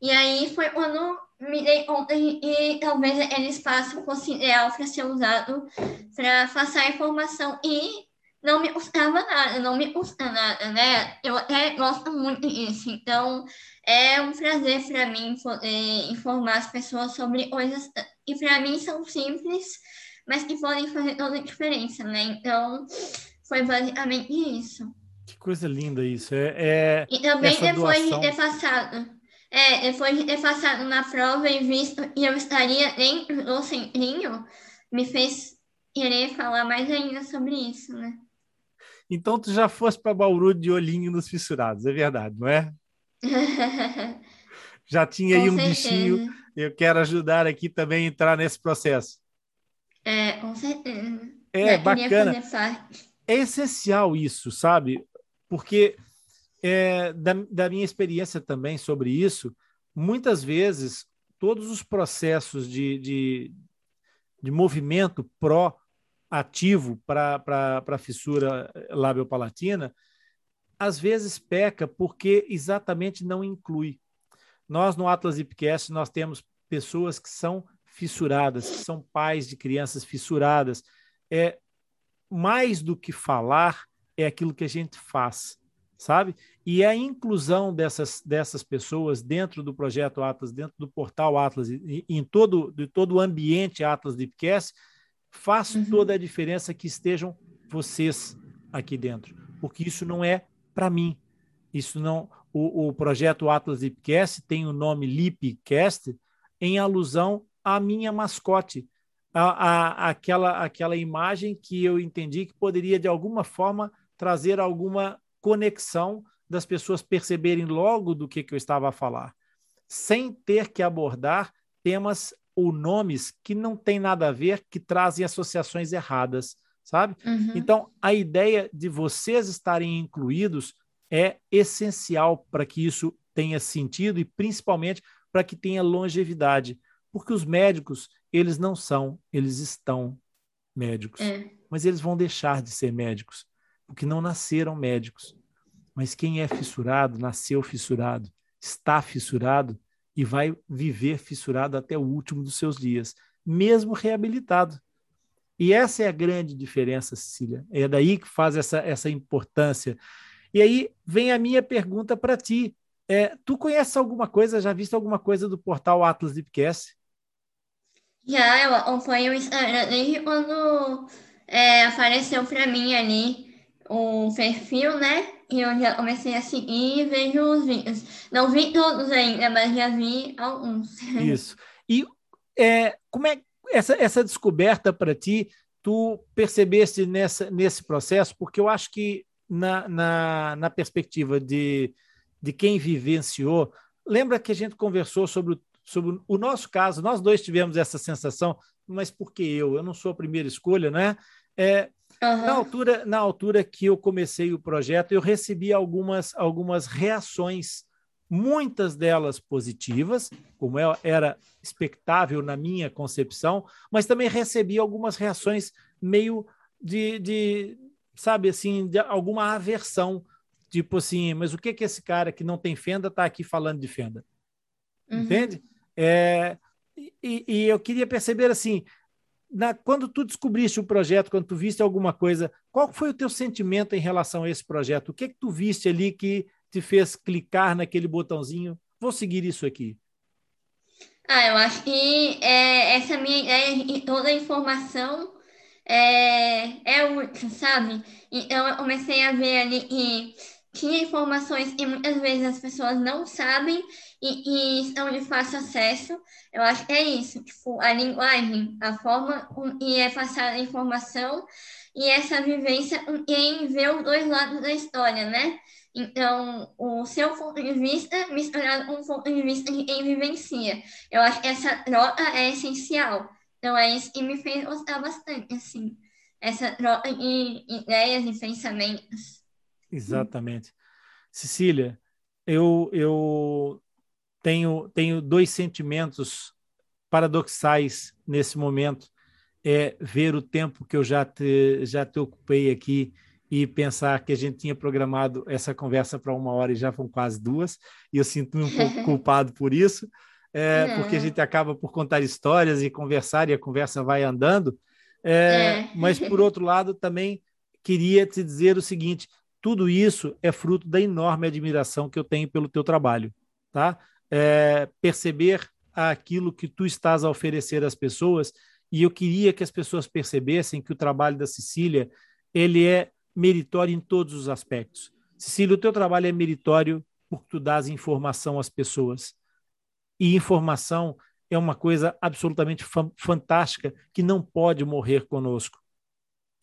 E aí foi quando me dei conta e talvez aquele espaço fosse ideal para ser usado para passar informação e não me custava nada, não me custa nada, né? Eu até gosto muito disso, então é um prazer para mim poder informar as pessoas sobre coisas que para mim são simples, mas que podem fazer toda a diferença, né? Então foi basicamente isso. Que coisa linda isso. É, é e também depois doação... de ter passado é, depois de ter passado na prova e visto que eu estaria dentro do centrinho, me fez querer falar mais ainda sobre isso, né? Então tu já fosse para Bauru de olhinho nos fissurados, é verdade, não é? já tinha aí um certeza. bichinho, eu quero ajudar aqui também a entrar nesse processo. É, com certeza. É, bacana. É essencial isso, sabe? Porque é, da, da minha experiência também sobre isso, muitas vezes todos os processos de, de, de movimento pró-ativo para a fissura labiopalatina, às vezes peca porque exatamente não inclui. Nós, no Atlas Ipcast, nós temos pessoas que são fissuradas, que são pais de crianças fissuradas. É mais do que falar, é aquilo que a gente faz sabe? E a inclusão dessas, dessas pessoas dentro do projeto Atlas, dentro do portal Atlas, e, em todo, de todo o ambiente Atlas Deepcast, faz uhum. toda a diferença que estejam vocês aqui dentro, porque isso não é para mim. Isso não. O, o projeto Atlas Deepcast tem o nome Lipcast em alusão à minha mascote, a, a, aquela, aquela imagem que eu entendi que poderia, de alguma forma, trazer alguma conexão das pessoas perceberem logo do que, que eu estava a falar, sem ter que abordar temas ou nomes que não têm nada a ver, que trazem associações erradas, sabe? Uhum. Então, a ideia de vocês estarem incluídos é essencial para que isso tenha sentido e principalmente para que tenha longevidade, porque os médicos, eles não são, eles estão médicos, é. mas eles vão deixar de ser médicos porque não nasceram médicos. Mas quem é fissurado, nasceu fissurado, está fissurado e vai viver fissurado até o último dos seus dias, mesmo reabilitado. E essa é a grande diferença, Cecília. É daí que faz essa, essa importância. E aí vem a minha pergunta para ti. É, tu conhece alguma coisa, já viste alguma coisa do portal Atlas Deepcast? Já, eu acompanho o Instagram desde quando é, apareceu para mim ali o perfil, né? E eu já comecei a seguir e vejo os vídeos. Não vi todos ainda, mas já vi alguns. Isso. E é, como é essa, essa descoberta para ti, tu percebeste nessa, nesse processo? Porque eu acho que na, na, na perspectiva de, de quem vivenciou, lembra que a gente conversou sobre o, sobre o nosso caso, nós dois tivemos essa sensação, mas por que eu? Eu não sou a primeira escolha, né? É, uhum. na, altura, na altura que eu comecei o projeto, eu recebi algumas, algumas reações, muitas delas positivas, como é, era expectável na minha concepção, mas também recebi algumas reações meio de, de sabe assim, de alguma aversão, tipo assim, mas o que que esse cara que não tem fenda está aqui falando de fenda? Uhum. Entende? É, e, e, eu queria perceber assim, na, quando tu descobriste o projeto, quando tu viste alguma coisa, qual foi o teu sentimento em relação a esse projeto? O que que tu viste ali que te fez clicar naquele botãozinho? Vou seguir isso aqui. Ah, eu acho que é, essa minha de toda a informação é, é útil, sabe? Então eu comecei a ver ali que tinha informações que muitas vezes as pessoas não sabem e, e estão de fácil acesso. Eu acho que é isso, tipo, a linguagem, a forma com que é passada a informação e essa vivência em ver os dois lados da história, né? Então, o seu ponto de vista misturado com o ponto de vista de quem vivencia. Eu acho que essa troca é essencial. Então, é isso que me fez gostar bastante, assim. Essa troca de ideias e pensamentos. Exatamente. Cecília, eu, eu tenho, tenho dois sentimentos paradoxais nesse momento. É ver o tempo que eu já te, já te ocupei aqui e pensar que a gente tinha programado essa conversa para uma hora e já vão quase duas, e eu sinto-me um pouco culpado por isso, é, porque a gente acaba por contar histórias e conversar, e a conversa vai andando. É, é. Mas, por outro lado, também queria te dizer o seguinte: tudo isso é fruto da enorme admiração que eu tenho pelo teu trabalho, tá? é, perceber aquilo que tu estás a oferecer às pessoas e eu queria que as pessoas percebessem que o trabalho da Cecília ele é meritório em todos os aspectos. Cecília, o teu trabalho é meritório porque tu dás informação às pessoas. E informação é uma coisa absolutamente fantástica que não pode morrer conosco.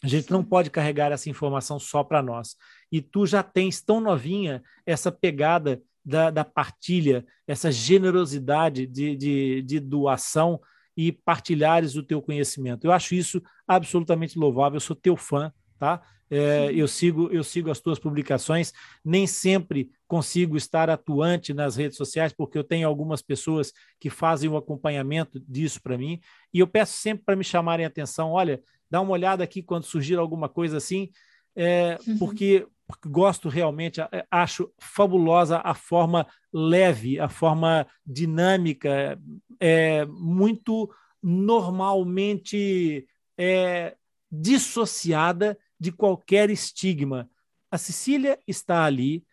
A gente não pode carregar essa informação só para nós. E tu já tens tão novinha essa pegada da, da partilha, essa generosidade de, de, de doação e partilhares o teu conhecimento. Eu acho isso absolutamente louvável, eu sou teu fã, tá? É, eu sigo eu sigo as tuas publicações, nem sempre consigo estar atuante nas redes sociais, porque eu tenho algumas pessoas que fazem o acompanhamento disso para mim, e eu peço sempre para me chamarem a atenção, olha, dá uma olhada aqui quando surgir alguma coisa assim, é, uhum. porque porque gosto realmente, acho fabulosa a forma leve, a forma dinâmica, é, muito normalmente é, dissociada de qualquer estigma. A Cecília está ali,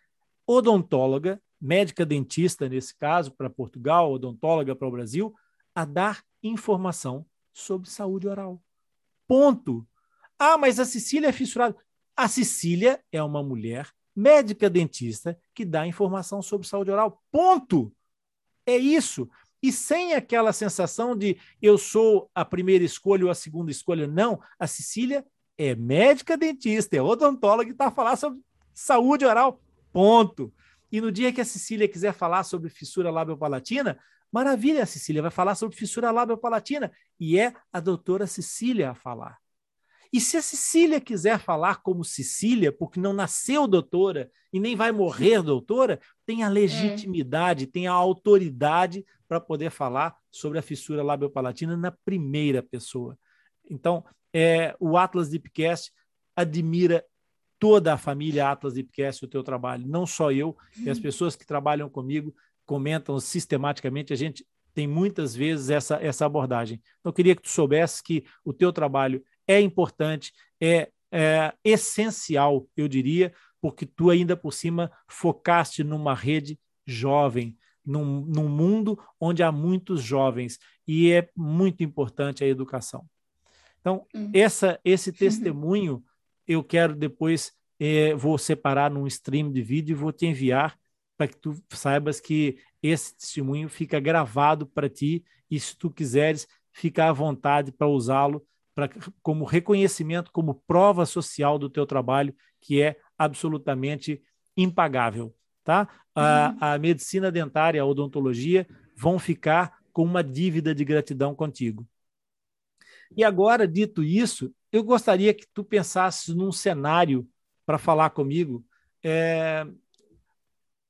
odontóloga, médica dentista nesse caso, para Portugal, odontóloga para o Brasil, a dar informação sobre saúde oral. Ponto. Ah, mas a Cecília é fissurada. A Cecília é uma mulher médica dentista que dá informação sobre saúde oral. Ponto. É isso. E sem aquela sensação de eu sou a primeira escolha ou a segunda escolha. Não. A Cecília é médica dentista, é odontóloga e está a falar sobre saúde oral. Ponto. E no dia que a Cecília quiser falar sobre fissura labiopalatina, maravilha, a Cecília vai falar sobre fissura labiopalatina. E é a doutora Cecília a falar. E se a Cecília quiser falar como Cecília, porque não nasceu doutora e nem vai morrer doutora, tem a é. legitimidade, é. tem a autoridade para poder falar sobre a fissura labiopalatina na primeira pessoa. Então, é, o Atlas Deepcast admira toda a família Atlas Ipcast o teu trabalho, não só eu, e as pessoas que trabalham comigo comentam sistematicamente, a gente tem muitas vezes essa, essa abordagem. Então, eu queria que tu soubesse que o teu trabalho é importante, é, é essencial, eu diria, porque tu ainda por cima focaste numa rede jovem, num, num mundo onde há muitos jovens, e é muito importante a educação. Então, hum. essa, esse testemunho eu quero depois, eh, vou separar num stream de vídeo e vou te enviar para que tu saibas que esse testemunho fica gravado para ti e se tu quiseres, fica à vontade para usá-lo como reconhecimento, como prova social do teu trabalho, que é absolutamente impagável. Tá? A, uhum. a medicina dentária, a odontologia vão ficar com uma dívida de gratidão contigo. E agora, dito isso, eu gostaria que tu pensasses num cenário para falar comigo, é,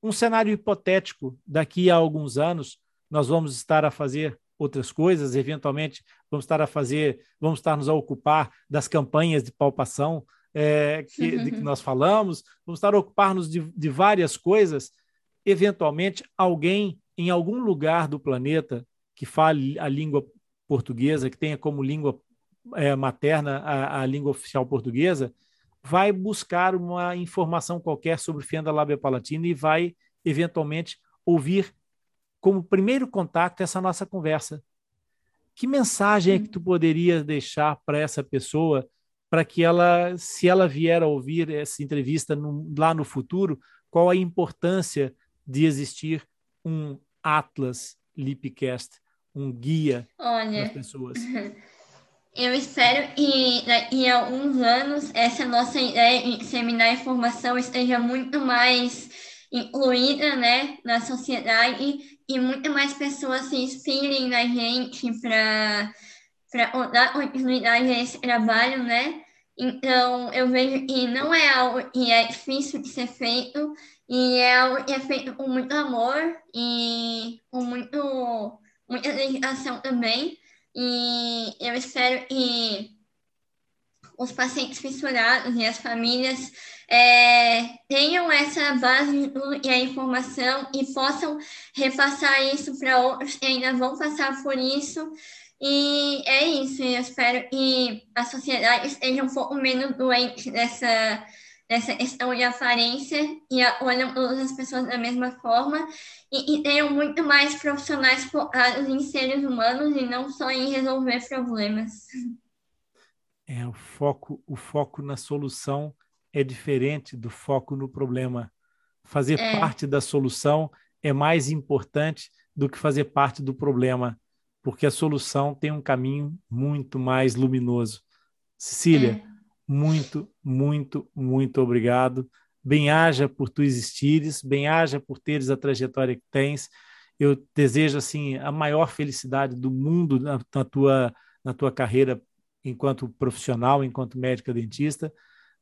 um cenário hipotético. Daqui a alguns anos, nós vamos estar a fazer outras coisas, eventualmente vamos estar a fazer, vamos estar nos a ocupar das campanhas de palpação é, que, de que nós falamos, vamos estar a ocupar-nos de, de várias coisas. Eventualmente, alguém em algum lugar do planeta que fale a língua portuguesa, que tenha como língua é, materna a, a, língua oficial portuguesa, vai buscar uma informação qualquer sobre fenda lábia palatina e vai, eventualmente, ouvir como primeiro contato essa nossa conversa. Que mensagem é que tu poderia deixar para essa pessoa para que ela, se ela vier a ouvir essa entrevista no, lá no futuro, qual a importância de existir um Atlas Lipcast, um guia Olha, das pessoas? Eu espero que daqui a alguns anos essa nossa ideia de disseminar informação esteja muito mais incluída né, na sociedade e muito mais pessoas se inspirem na gente para dar continuidade a esse trabalho, né? Então, eu vejo que não é algo que é difícil de ser feito e é algo que é feito com muito amor e com muito, muita dedicação também. E eu espero que os pacientes fissurados e as famílias é, tenham essa base e a informação e possam repassar isso para outros que ainda vão passar por isso. E é isso, eu espero que a sociedade esteja um pouco menos doente dessa, dessa questão de aparência e olham todas as pessoas da mesma forma e, e tenham muito mais profissionais focados em seres humanos e não só em resolver problemas. É, o foco, o foco na solução é diferente do foco no problema. Fazer é. parte da solução é mais importante do que fazer parte do problema, porque a solução tem um caminho muito mais luminoso. Cecília, é. muito, muito, muito obrigado bem-haja por tu existires, bem-haja por teres a trajetória que tens. Eu desejo assim a maior felicidade do mundo na, na, tua na tua carreira enquanto profissional, enquanto médica dentista.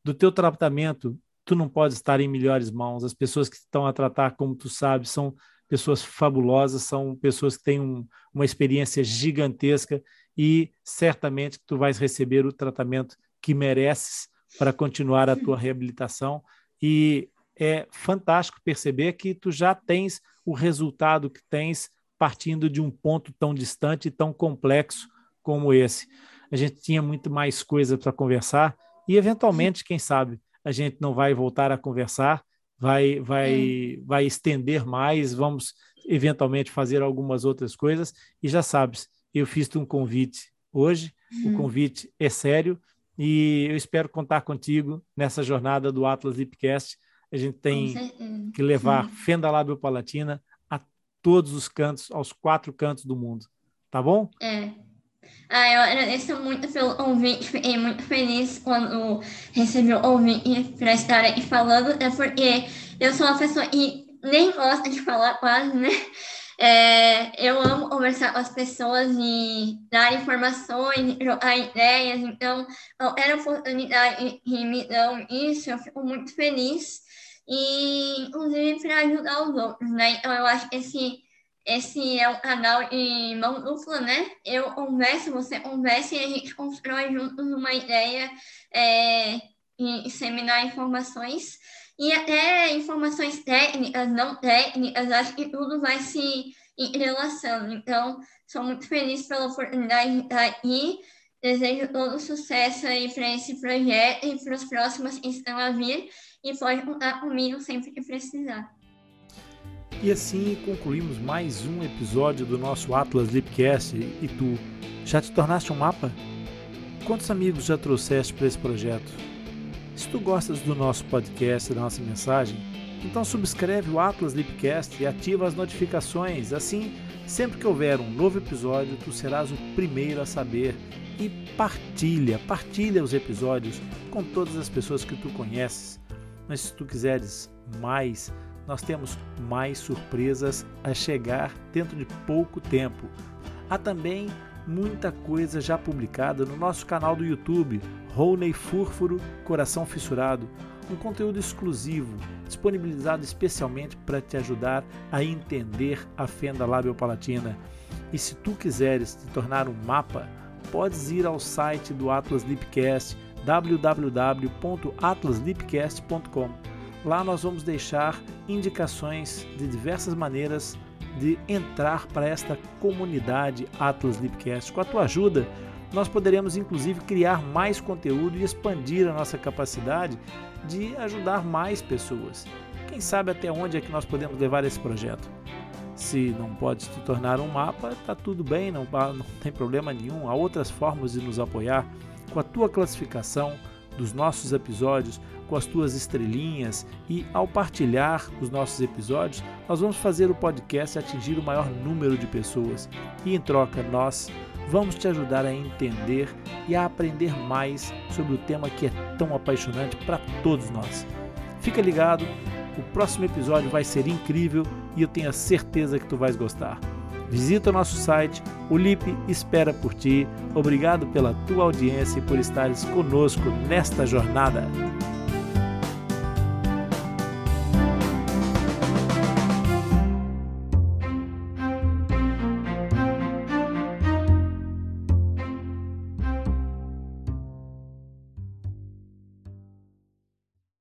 Do teu tratamento, tu não pode estar em melhores mãos. As pessoas que estão a tratar, como tu sabes, são pessoas fabulosas, são pessoas que têm um, uma experiência gigantesca e certamente tu vais receber o tratamento que mereces para continuar a tua reabilitação e é fantástico perceber que tu já tens o resultado que tens partindo de um ponto tão distante e tão complexo como esse. A gente tinha muito mais coisa para conversar e eventualmente, quem sabe, a gente não vai voltar a conversar, vai vai vai estender mais, vamos eventualmente fazer algumas outras coisas e já sabes, eu fiz um convite hoje, uhum. o convite é sério e eu espero contar contigo nessa jornada do Atlas Lipcast. A gente tem que levar Sim. fenda lábio palatina a todos os cantos, aos quatro cantos do mundo. Tá bom? É. Ah, eu agradeço muito pelo convite, fiquei muito feliz quando recebi o convite para estar aqui falando, é porque eu sou uma pessoa que nem gosta de falar quase, né? É, eu amo conversar com as pessoas e dar informações, trocar ideias, então, qualquer oportunidade que me dão isso, eu fico muito feliz, e inclusive para ajudar os outros, né? Então, eu acho que esse, esse é um canal de mão dupla, né? Eu converso, você conversa e a gente constrói juntos uma ideia é, e disseminar informações e até informações técnicas, não técnicas, acho que tudo vai se entrelaçando. Então, sou muito feliz pela oportunidade de estar aqui. Desejo todo sucesso aí para esse projeto e para os próximos que estão a vir. E pode contar comigo sempre que precisar. E assim concluímos mais um episódio do nosso Atlas Lipcast. E tu, já te tornaste um mapa? Quantos amigos já trouxeste para esse projeto? Se tu gostas do nosso podcast, da nossa mensagem, então subscreve o Atlas Lipcast e ativa as notificações. Assim, sempre que houver um novo episódio, tu serás o primeiro a saber. E partilha, partilha os episódios com todas as pessoas que tu conheces. Mas se tu quiseres mais, nós temos mais surpresas a chegar dentro de pouco tempo. Há também muita coisa já publicada no nosso canal do YouTube, Rouney Fúrfuro Coração Fissurado, um conteúdo exclusivo disponibilizado especialmente para te ajudar a entender a fenda labiopalatina. E se tu quiseres te tornar um mapa, podes ir ao site do Atlas Lipcast www.atlaslipcast.com. Lá nós vamos deixar indicações de diversas maneiras de entrar para esta comunidade Atlas Lipcast. Com a tua ajuda, nós poderemos inclusive criar mais conteúdo e expandir a nossa capacidade de ajudar mais pessoas. Quem sabe até onde é que nós podemos levar esse projeto? Se não pode se tornar um mapa, tá tudo bem, não, não tem problema nenhum. Há outras formas de nos apoiar. Com a tua classificação dos nossos episódios, com as tuas estrelinhas e ao partilhar os nossos episódios, nós vamos fazer o podcast atingir o maior número de pessoas. E em troca, nós vamos te ajudar a entender e a aprender mais sobre o tema que é tão apaixonante para todos nós. Fica ligado, o próximo episódio vai ser incrível e eu tenho a certeza que tu vais gostar. Visita o nosso site, o LIP espera por ti. Obrigado pela tua audiência e por estares conosco nesta jornada.